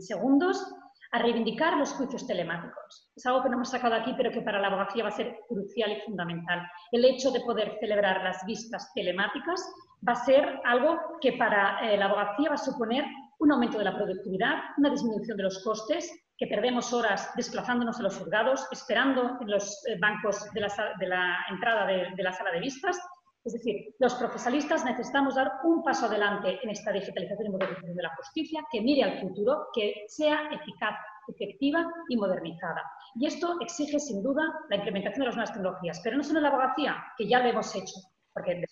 segundos a reivindicar los juicios telemáticos. Es algo que no hemos sacado aquí, pero que para la abogacía va a ser crucial y fundamental. El hecho de poder celebrar las vistas telemáticas va a ser algo que para eh, la abogacía va a suponer un aumento de la productividad, una disminución de los costes que perdemos horas desplazándonos a los juzgados, esperando en los eh, bancos de la, entrada de, la sala de vistas. Es decir, los procesalistas necesitamos dar un paso adelante en esta digitalización y modernización de la justicia, que mire al futuro, que sea eficaz, efectiva y modernizada. Y esto exige, sin duda, la implementación de las nuevas tecnologías, pero no solo en la abogacía, que ya lo hemos hecho, porque eh,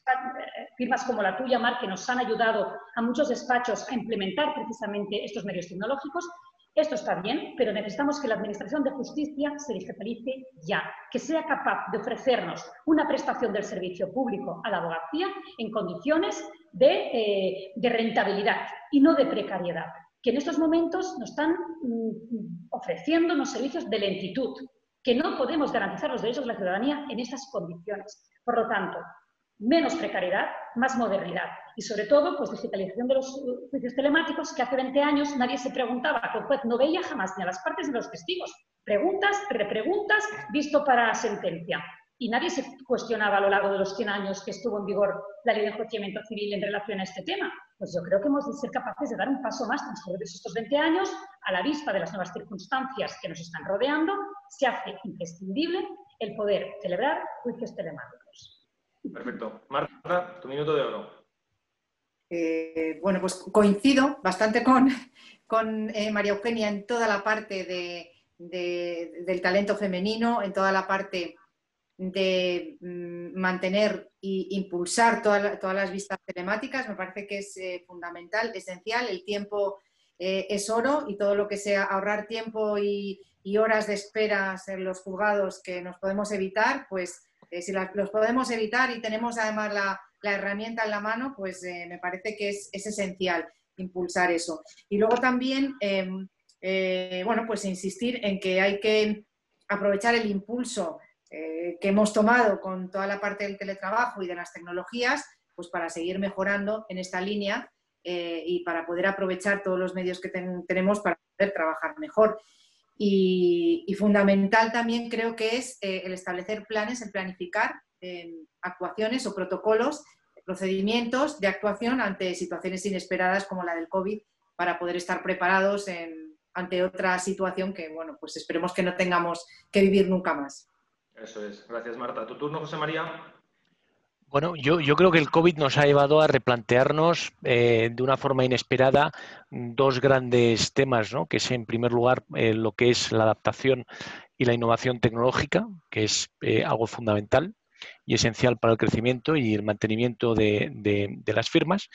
firmas como la tuya, Mar, que nos han ayudado a muchos despachos a implementar precisamente estos medios tecnológicos, esto está bien, pero necesitamos que la Administración de Justicia se digitalice ya, que sea capaz de ofrecernos una prestación del servicio público a la abogacía en condiciones de, eh, rentabilidad y no de precariedad, que en estos momentos nos están mm, ofreciendo unos servicios de lentitud, que no podemos garantizar los derechos de la ciudadanía en estas condiciones. Por lo tanto, menos precariedad, más modernidad y sobre todo pues digitalización de los juicios telemáticos que hace 20 años nadie se preguntaba, que el juez no veía jamás ni a las partes ni a los testigos. Preguntas, repreguntas, visto para sentencia. Y nadie se cuestionaba a lo largo de los 100 años que estuvo en vigor la ley de enjuiciamiento civil en relación a este tema. Pues yo creo que hemos de ser capaces de dar un paso más transcurridos estos 20 años a la vista de las nuevas circunstancias que nos están rodeando, se hace imprescindible el poder celebrar juicios telemáticos. Perfecto. Marta, tu minuto de oro. Eh, bueno, pues coincido bastante con, eh, María Eugenia en toda la parte del talento femenino, en toda la parte de mm, mantener e impulsar todas las vistas telemáticas. Me parece que es eh, fundamental, esencial. El tiempo es oro y todo lo que sea ahorrar tiempo y, horas de espera en los juzgados que nos podemos evitar, pues si los podemos evitar y tenemos además la, herramienta en la mano, pues eh, me parece que es, esencial impulsar eso. Y luego también, em, eh, bueno, pues insistir en que hay que aprovechar el impulso que hemos tomado con toda la parte del teletrabajo y de las tecnologías, pues para seguir mejorando en esta línea y para poder aprovechar todos los medios que tenemos para poder trabajar mejor. Y, fundamental también creo que es eh, el establecer planes, el planificar eh, actuaciones o protocolos, procedimientos de actuación ante situaciones inesperadas como la del COVID para poder estar preparados ante otra situación que, bueno, pues esperemos que no tengamos que vivir nunca más. Eso es. Gracias, Marta. ¿Tu turno, José María? Bueno, yo, creo que el COVID nos ha llevado a replantearnos eh, de una forma inesperada dos grandes temas, ¿no? que es en primer lugar eh, lo que es la adaptación y la innovación tecnológica, que es eh, algo fundamental y esencial para el crecimiento y el mantenimiento de, de las firmas.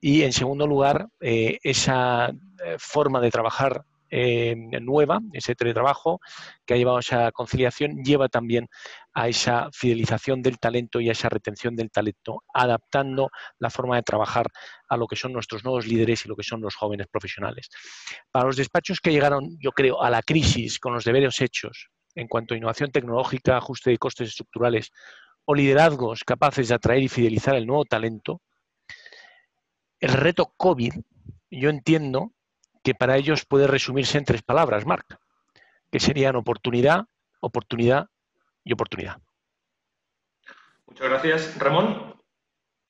Y en segundo lugar, esa forma de trabajar eh, nueva, ese teletrabajo que ha llevado a esa conciliación, lleva también a esa fidelización del talento y a esa retención del talento, adaptando la forma de trabajar a lo que son nuestros nuevos líderes y lo que son los jóvenes profesionales. Para los despachos que llegaron, yo creo, a la crisis con los deberes hechos en cuanto a innovación tecnológica, ajuste de costes estructurales o liderazgos capaces de atraer y fidelizar el nuevo talento, el reto COVID, yo entiendo que para ellos puede resumirse en tres palabras, Marc, que serían oportunidad, oportunidad y oportunidad. Muchas gracias. Ramón.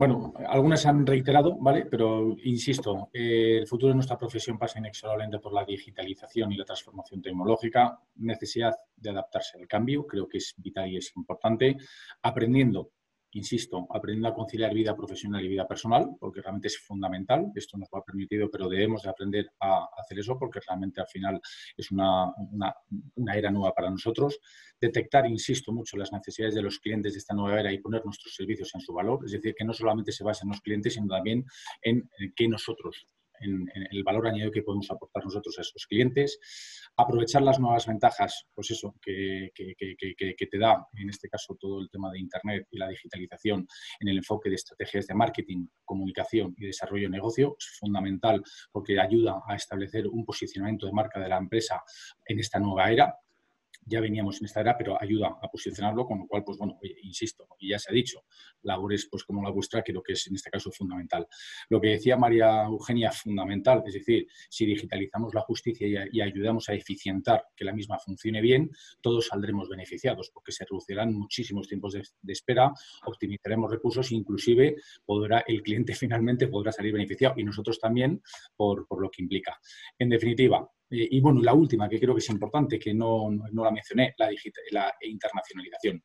Bueno, algunas han reiterado, ¿vale? Pero insisto, eh, el futuro de nuestra profesión pasa inexorablemente por la digitalización y la transformación tecnológica, necesidad de adaptarse al cambio, creo que es vital y es importante, aprendiendo insisto, aprendiendo a conciliar vida profesional y vida personal, porque realmente es fundamental. Esto nos lo ha permitido, pero debemos de aprender a hacer eso porque realmente al final es una, era nueva para nosotros. Detectar, insisto mucho, las necesidades de los clientes de esta nueva era y poner nuestros servicios en su valor. Es decir, que no solamente se basa en los clientes, sino también en qué nosotros en, el valor añadido que podemos aportar nosotros a esos clientes, aprovechar las nuevas ventajas, pues eso, que, que, te da, en este caso, todo el tema de Internet y la digitalización en el enfoque de estrategias de marketing, comunicación y desarrollo de negocio, es fundamental porque ayuda a establecer un posicionamiento de marca de la empresa en esta nueva era ya veníamos en esta era, pero ayuda a posicionarlo, con lo cual, pues bueno, insisto, y ya se ha dicho, labores pues como la vuestra creo que es en este caso fundamental. Lo que decía María Eugenia, fundamental, es decir, si digitalizamos la justicia y, ayudamos a eficientar que la misma funcione bien, todos saldremos beneficiados, porque se reducirán muchísimos tiempos de, espera, optimizaremos recursos e inclusive podrá, el cliente finalmente podrá salir beneficiado y nosotros también por, por lo que implica. En definitiva, eh, y bueno, la última que creo que es importante, que no, la mencioné, la, la internacionalización.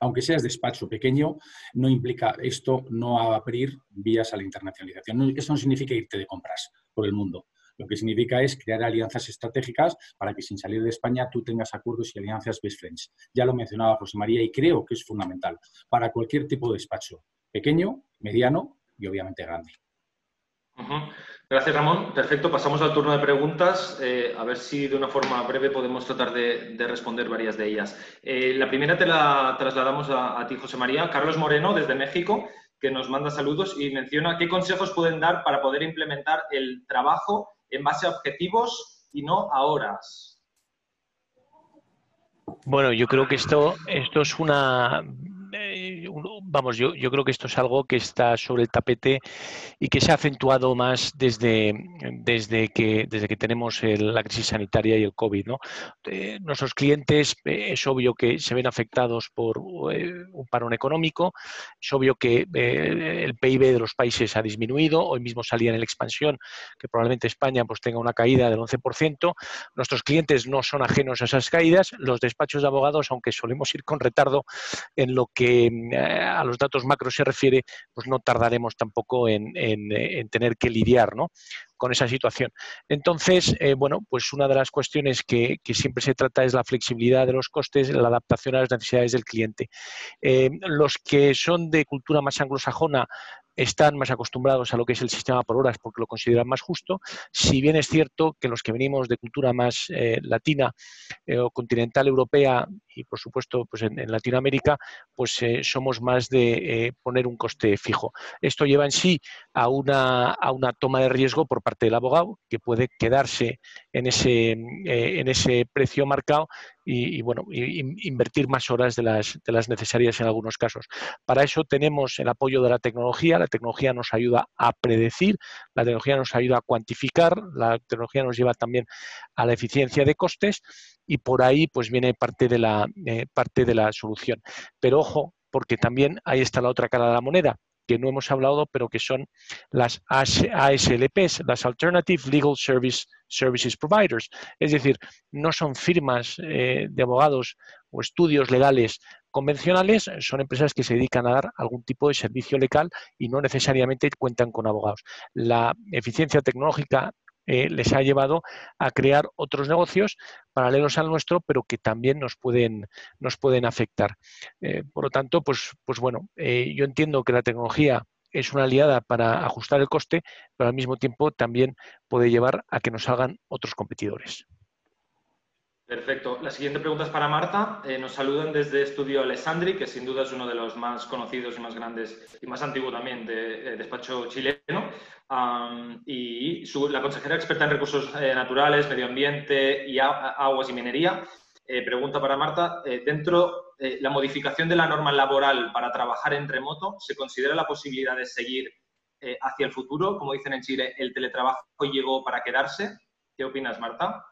Aunque seas despacho pequeño, no implica esto no abrir vías a la internacionalización. eso no significa irte de compras por el mundo. Lo que significa es crear alianzas estratégicas para que sin salir de España tú tengas acuerdos y alianzas best friends. Ya lo mencionaba José María y creo que es fundamental para cualquier tipo de despacho, pequeño, mediano y obviamente grande. Gracias, Ramón. Perfecto, pasamos al turno de preguntas. Eh, a ver si de una forma breve podemos tratar de, responder varias de ellas. Eh, la primera te la trasladamos a, ti, José María. Carlos Moreno, desde México, que nos manda saludos y menciona qué consejos pueden dar para poder implementar el trabajo en base a objetivos y no a horas. Bueno, yo creo que esto, esto es una vamos, yo, yo, creo que esto es algo que está sobre el tapete y que se ha acentuado más desde, desde, que, desde que tenemos la crisis sanitaria y el COVID. Eh, nuestros clientes eh, es obvio que se ven afectados por un parón económico, es obvio que el PIB de los países ha disminuido, hoy mismo salía en la expansión, que probablemente España pues, tenga una caída del 11%. Nuestros clientes no son ajenos a esas caídas, los despachos de abogados, aunque solemos ir con retardo en lo que a los datos macro se refiere, pues no tardaremos tampoco en, tener que lidiar con esa situación. Entonces, eh, bueno, pues una de las cuestiones que, siempre se trata es la flexibilidad de los costes, la adaptación a las necesidades del cliente. Eh, los que son de cultura más anglosajona están más acostumbrados a lo que es el sistema por horas porque lo consideran más justo, si bien es cierto que los que venimos de cultura más eh, latina eh, o continental europea y por supuesto pues en, Latinoamérica, pues eh, somos más de poner un coste fijo. Esto lleva en sí a una, a una toma de riesgo por parte del abogado que puede quedarse en ese, en ese precio marcado y, bueno, invertir más horas de las, de las necesarias en algunos casos. Para eso tenemos el apoyo de la tecnología, la tecnología nos ayuda a predecir, la tecnología nos ayuda a cuantificar, la tecnología nos lleva también a la eficiencia de costes y por ahí pues viene parte de la, eh, parte de la solución. Pero ojo, porque también ahí está la otra cara de la moneda que no hemos hablado, pero que son las ASLPs, las Alternative Legal Service, Services Providers. Es decir, no son firmas eh, de abogados o estudios legales convencionales, son empresas que se dedican a dar algún tipo de servicio legal y no necesariamente cuentan con abogados. La eficiencia tecnológica eh, les ha llevado a crear otros negocios paralelos al nuestro, pero que también nos pueden, nos pueden afectar. Eh, por lo tanto, pues, pues bueno, eh, yo entiendo que la tecnología es una aliada para ajustar el coste, pero al mismo tiempo también puede llevar a que nos salgan otros competidores. Perfecto. La siguiente pregunta es para Marta. Eh, nos saludan desde Estudio Alessandri, que sin duda es uno de los más conocidos y más grandes y más antiguo también de, despacho chileno. y la consejera experta en recursos eh, naturales, medio ambiente y aguas y minería eh, pregunta para Marta. dentro de la modificación de la norma laboral para trabajar en remoto, ¿se considera la posibilidad de seguir hacia el futuro? Como dicen en Chile, el teletrabajo llegó para quedarse. ¿Qué opinas, Marta?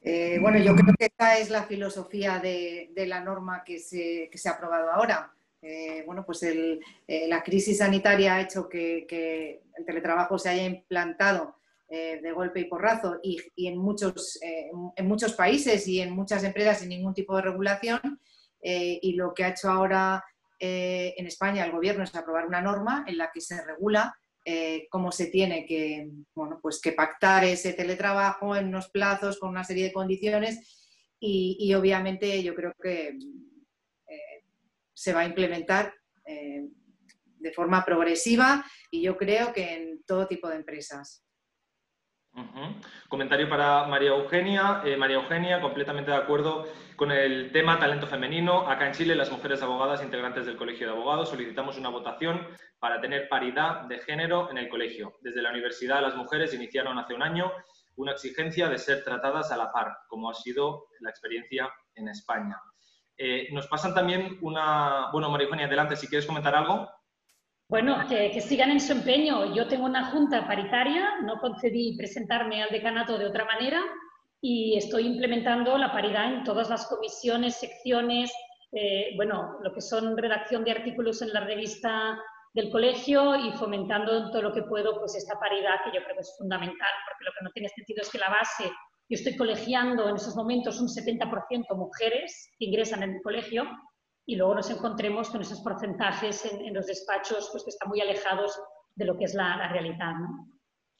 Eh, bueno, yo creo que esta es la filosofía de, la norma que se, ha aprobado ahora. Eh, bueno, pues eh, la crisis sanitaria ha hecho que, el teletrabajo se haya implantado de golpe y porrazo y, en, muchos, en muchos países y en muchas empresas sin ningún tipo de regulación. y lo que ha hecho ahora en España el gobierno es aprobar una norma en la que se regula eh, cómo se tiene que, bueno, pues que pactar ese teletrabajo en unos plazos con una serie de condiciones y, obviamente yo creo que eh, se va a implementar eh, de forma progresiva y yo creo que en todo tipo de empresas. Comentario para María Eugenia. Eh, María Eugenia, completamente de acuerdo con el tema talento femenino. Acá en Chile, las mujeres abogadas integrantes del Colegio de Abogados solicitamos una votación para tener paridad de género en el colegio. Desde la universidad, las mujeres iniciaron hace un año una exigencia de ser tratadas a la par, como ha sido la experiencia en España. Eh, nos pasan también una... Bueno, María Eugenia, adelante, si quieres comentar algo. Bueno, que, sigan en su empeño. Yo tengo una junta paritaria, no concedí presentarme al decanato de otra manera y estoy implementando la paridad en todas las comisiones, secciones, eh, bueno, lo que son redacción de artículos en la revista del colegio y fomentando todo lo que puedo pues esta paridad que yo creo que es fundamental, porque lo que no tiene sentido es que la base, yo estoy colegiando en esos momentos un 70% mujeres que ingresan en el colegio y luego nos encontremos con esos porcentajes en, los despachos pues, que están muy alejados de lo que es la, realidad. ¿no?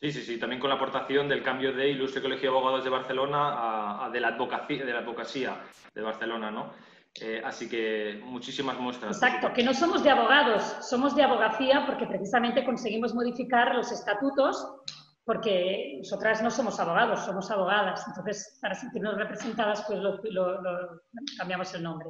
Sí, sí, sí, también con la aportación del cambio de Ilustre Colegio de Abogados de Barcelona a, de, la advocacia, de la advocacia de Barcelona, ¿no? Eh, así que muchísimas muestras. Exacto, que no somos de abogados, somos de abogacía porque precisamente conseguimos modificar los estatutos porque nosotras no somos abogados, somos abogadas. Entonces, para sentirnos representadas, pues lo cambiamos el nombre.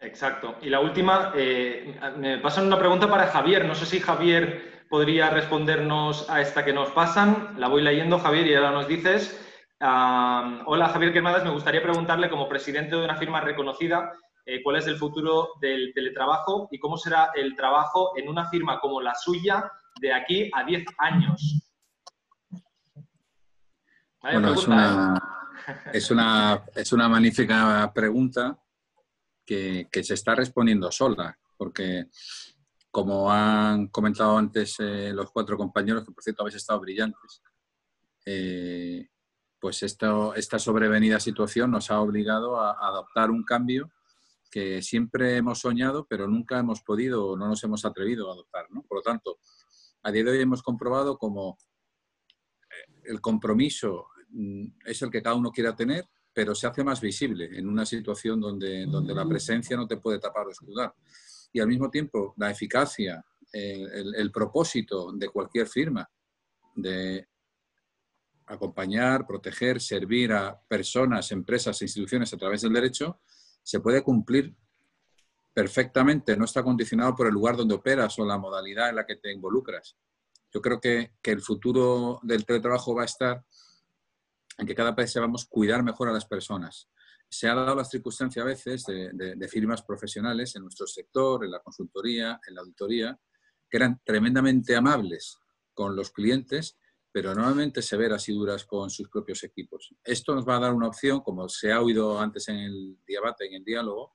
Exacto. Y la última, eh, me pasan una pregunta para Javier. No sé si Javier podría respondernos a esta que nos pasan. La voy leyendo, Javier, y ahora nos dices. hola, Javier Quemadas. Me gustaría preguntarle, como presidente de una firma reconocida, eh, cuál es el futuro del teletrabajo y cómo será el trabajo en una firma como la suya de aquí a 10 años. bueno, es una, es, una, es una magnífica pregunta que, se está respondiendo sola, porque como han comentado antes eh, los cuatro compañeros, que por cierto habéis estado brillantes, eh, pues esto, esta sobrevenida situación nos ha obligado a, adoptar un cambio que siempre hemos soñado, pero nunca hemos podido o no nos hemos atrevido a adoptar. Por lo tanto, a día de hoy hemos comprobado como eh, el compromiso mm, es el que cada uno quiera tener, pero se hace más visible en una situación donde, donde la presencia no te puede tapar o escudar. Y al mismo tiempo, la eficacia, el, propósito de cualquier firma de acompañar, proteger, servir a personas, empresas e instituciones a través del derecho, se puede cumplir perfectamente, no está condicionado por el lugar donde operas o la modalidad en la que te involucras. Yo creo que, que el futuro del teletrabajo va a estar en que cada vez sepamos cuidar mejor a las personas. Se ha dado la circunstancia a veces de, firmas profesionales en nuestro sector, en la consultoría, en la auditoría, que eran tremendamente amables con los clientes, pero normalmente severas y duras con sus propios equipos. Esto nos va a dar una opción, como se ha oído antes en el debate, en el diálogo,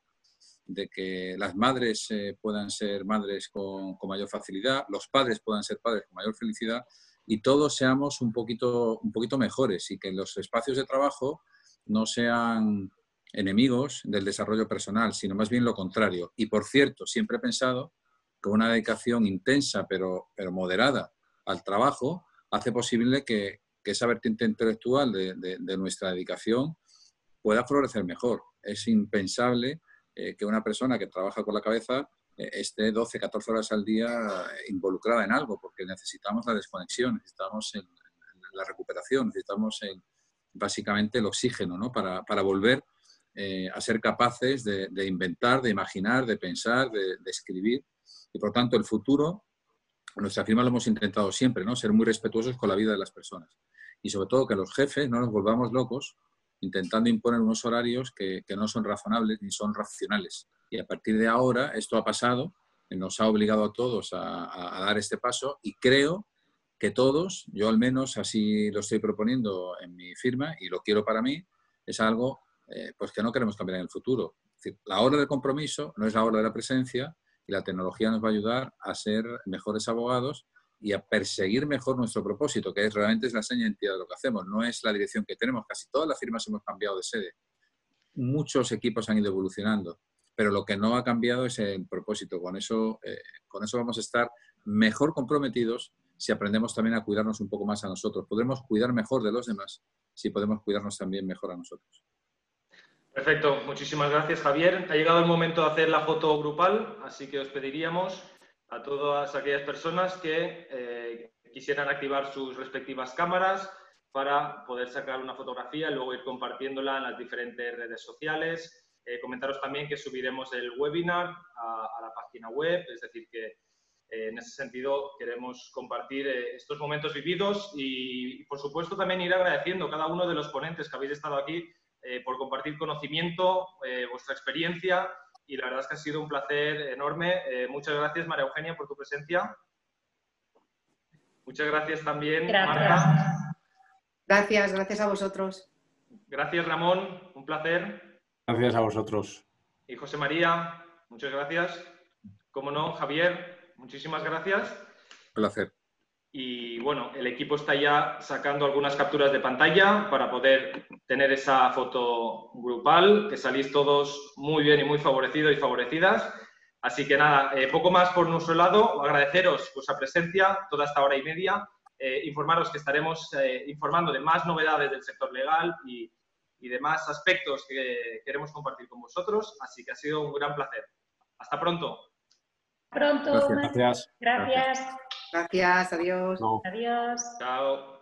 de que las madres eh, puedan ser madres con, con, mayor facilidad, los padres puedan ser padres con mayor felicidad y todos seamos un poquito, un poquito mejores y que los espacios de trabajo no sean enemigos del desarrollo personal, sino más bien lo contrario. Y por cierto, siempre he pensado que una dedicación intensa pero, pero moderada al trabajo hace posible que, esa vertiente intelectual de, nuestra dedicación pueda florecer mejor. Es impensable eh, que una persona que trabaja con la cabeza esté 12, 14 horas al día involucrada en algo, porque necesitamos la desconexión, necesitamos la recuperación, necesitamos básicamente el oxígeno ¿no? para, para volver eh, a ser capaces de, inventar, de imaginar, de pensar, de, escribir. Y por tanto, el futuro, nuestra firma lo hemos intentado siempre, ¿no? ser muy respetuosos con la vida de las personas. Y sobre todo que los jefes no nos volvamos locos intentando imponer unos horarios que, no son razonables ni son racionales. Y a partir de ahora, esto ha pasado, nos ha obligado a todos a, dar este paso y creo que todos, yo al menos así lo estoy proponiendo en mi firma y lo quiero para mí, es algo eh, pues que no queremos cambiar en el futuro. la hora del compromiso no es la hora de la presencia y la tecnología nos va a ayudar a ser mejores abogados y a perseguir mejor nuestro propósito, que es, realmente es la seña de identidad de lo que hacemos, no es la dirección que tenemos. Casi todas las firmas hemos cambiado de sede. Muchos equipos han ido evolucionando, pero lo que no ha cambiado es el propósito. Con eso, eh, con eso vamos a estar mejor comprometidos si aprendemos también a cuidarnos un poco más a nosotros. Podremos cuidar mejor de los demás si podemos cuidarnos también mejor a nosotros. Perfecto, muchísimas gracias Javier. Ha llegado el momento de hacer la foto grupal, así que os pediríamos a todas aquellas personas que eh, quisieran activar sus respectivas cámaras para poder sacar una fotografía y luego ir compartiéndola en las diferentes redes sociales. Eh, comentaros también que subiremos el webinar a, la página web, es decir, que eh, en ese sentido queremos compartir estos momentos vividos y, por supuesto, también ir agradeciendo a cada uno de los ponentes que habéis estado aquí por compartir conocimiento, vuestra experiencia y la verdad es que ha sido un placer enorme. Eh, muchas gracias, María Eugenia, por tu presencia. Muchas gracias también, Marta. Gracias, gracias a vosotros. Gracias, Ramón, un placer. Gracias a vosotros. Y José María, muchas gracias. Como no, Javier, muchísimas gracias. Placer. Y bueno, el equipo está ya sacando algunas capturas de pantalla para poder tener esa foto grupal, que salís todos muy bien y muy favorecidos y favorecidas. Así que nada, eh, poco más por nuestro lado, agradeceros vuestra presencia toda esta hora y media, eh, informaros que estaremos eh, informando de más novedades del sector legal y, y demás aspectos que queremos compartir con vosotros, así que ha sido un gran placer. Hasta pronto. Pronto. Gracias. Gracias. Gracias, adiós. Adiós. Chao.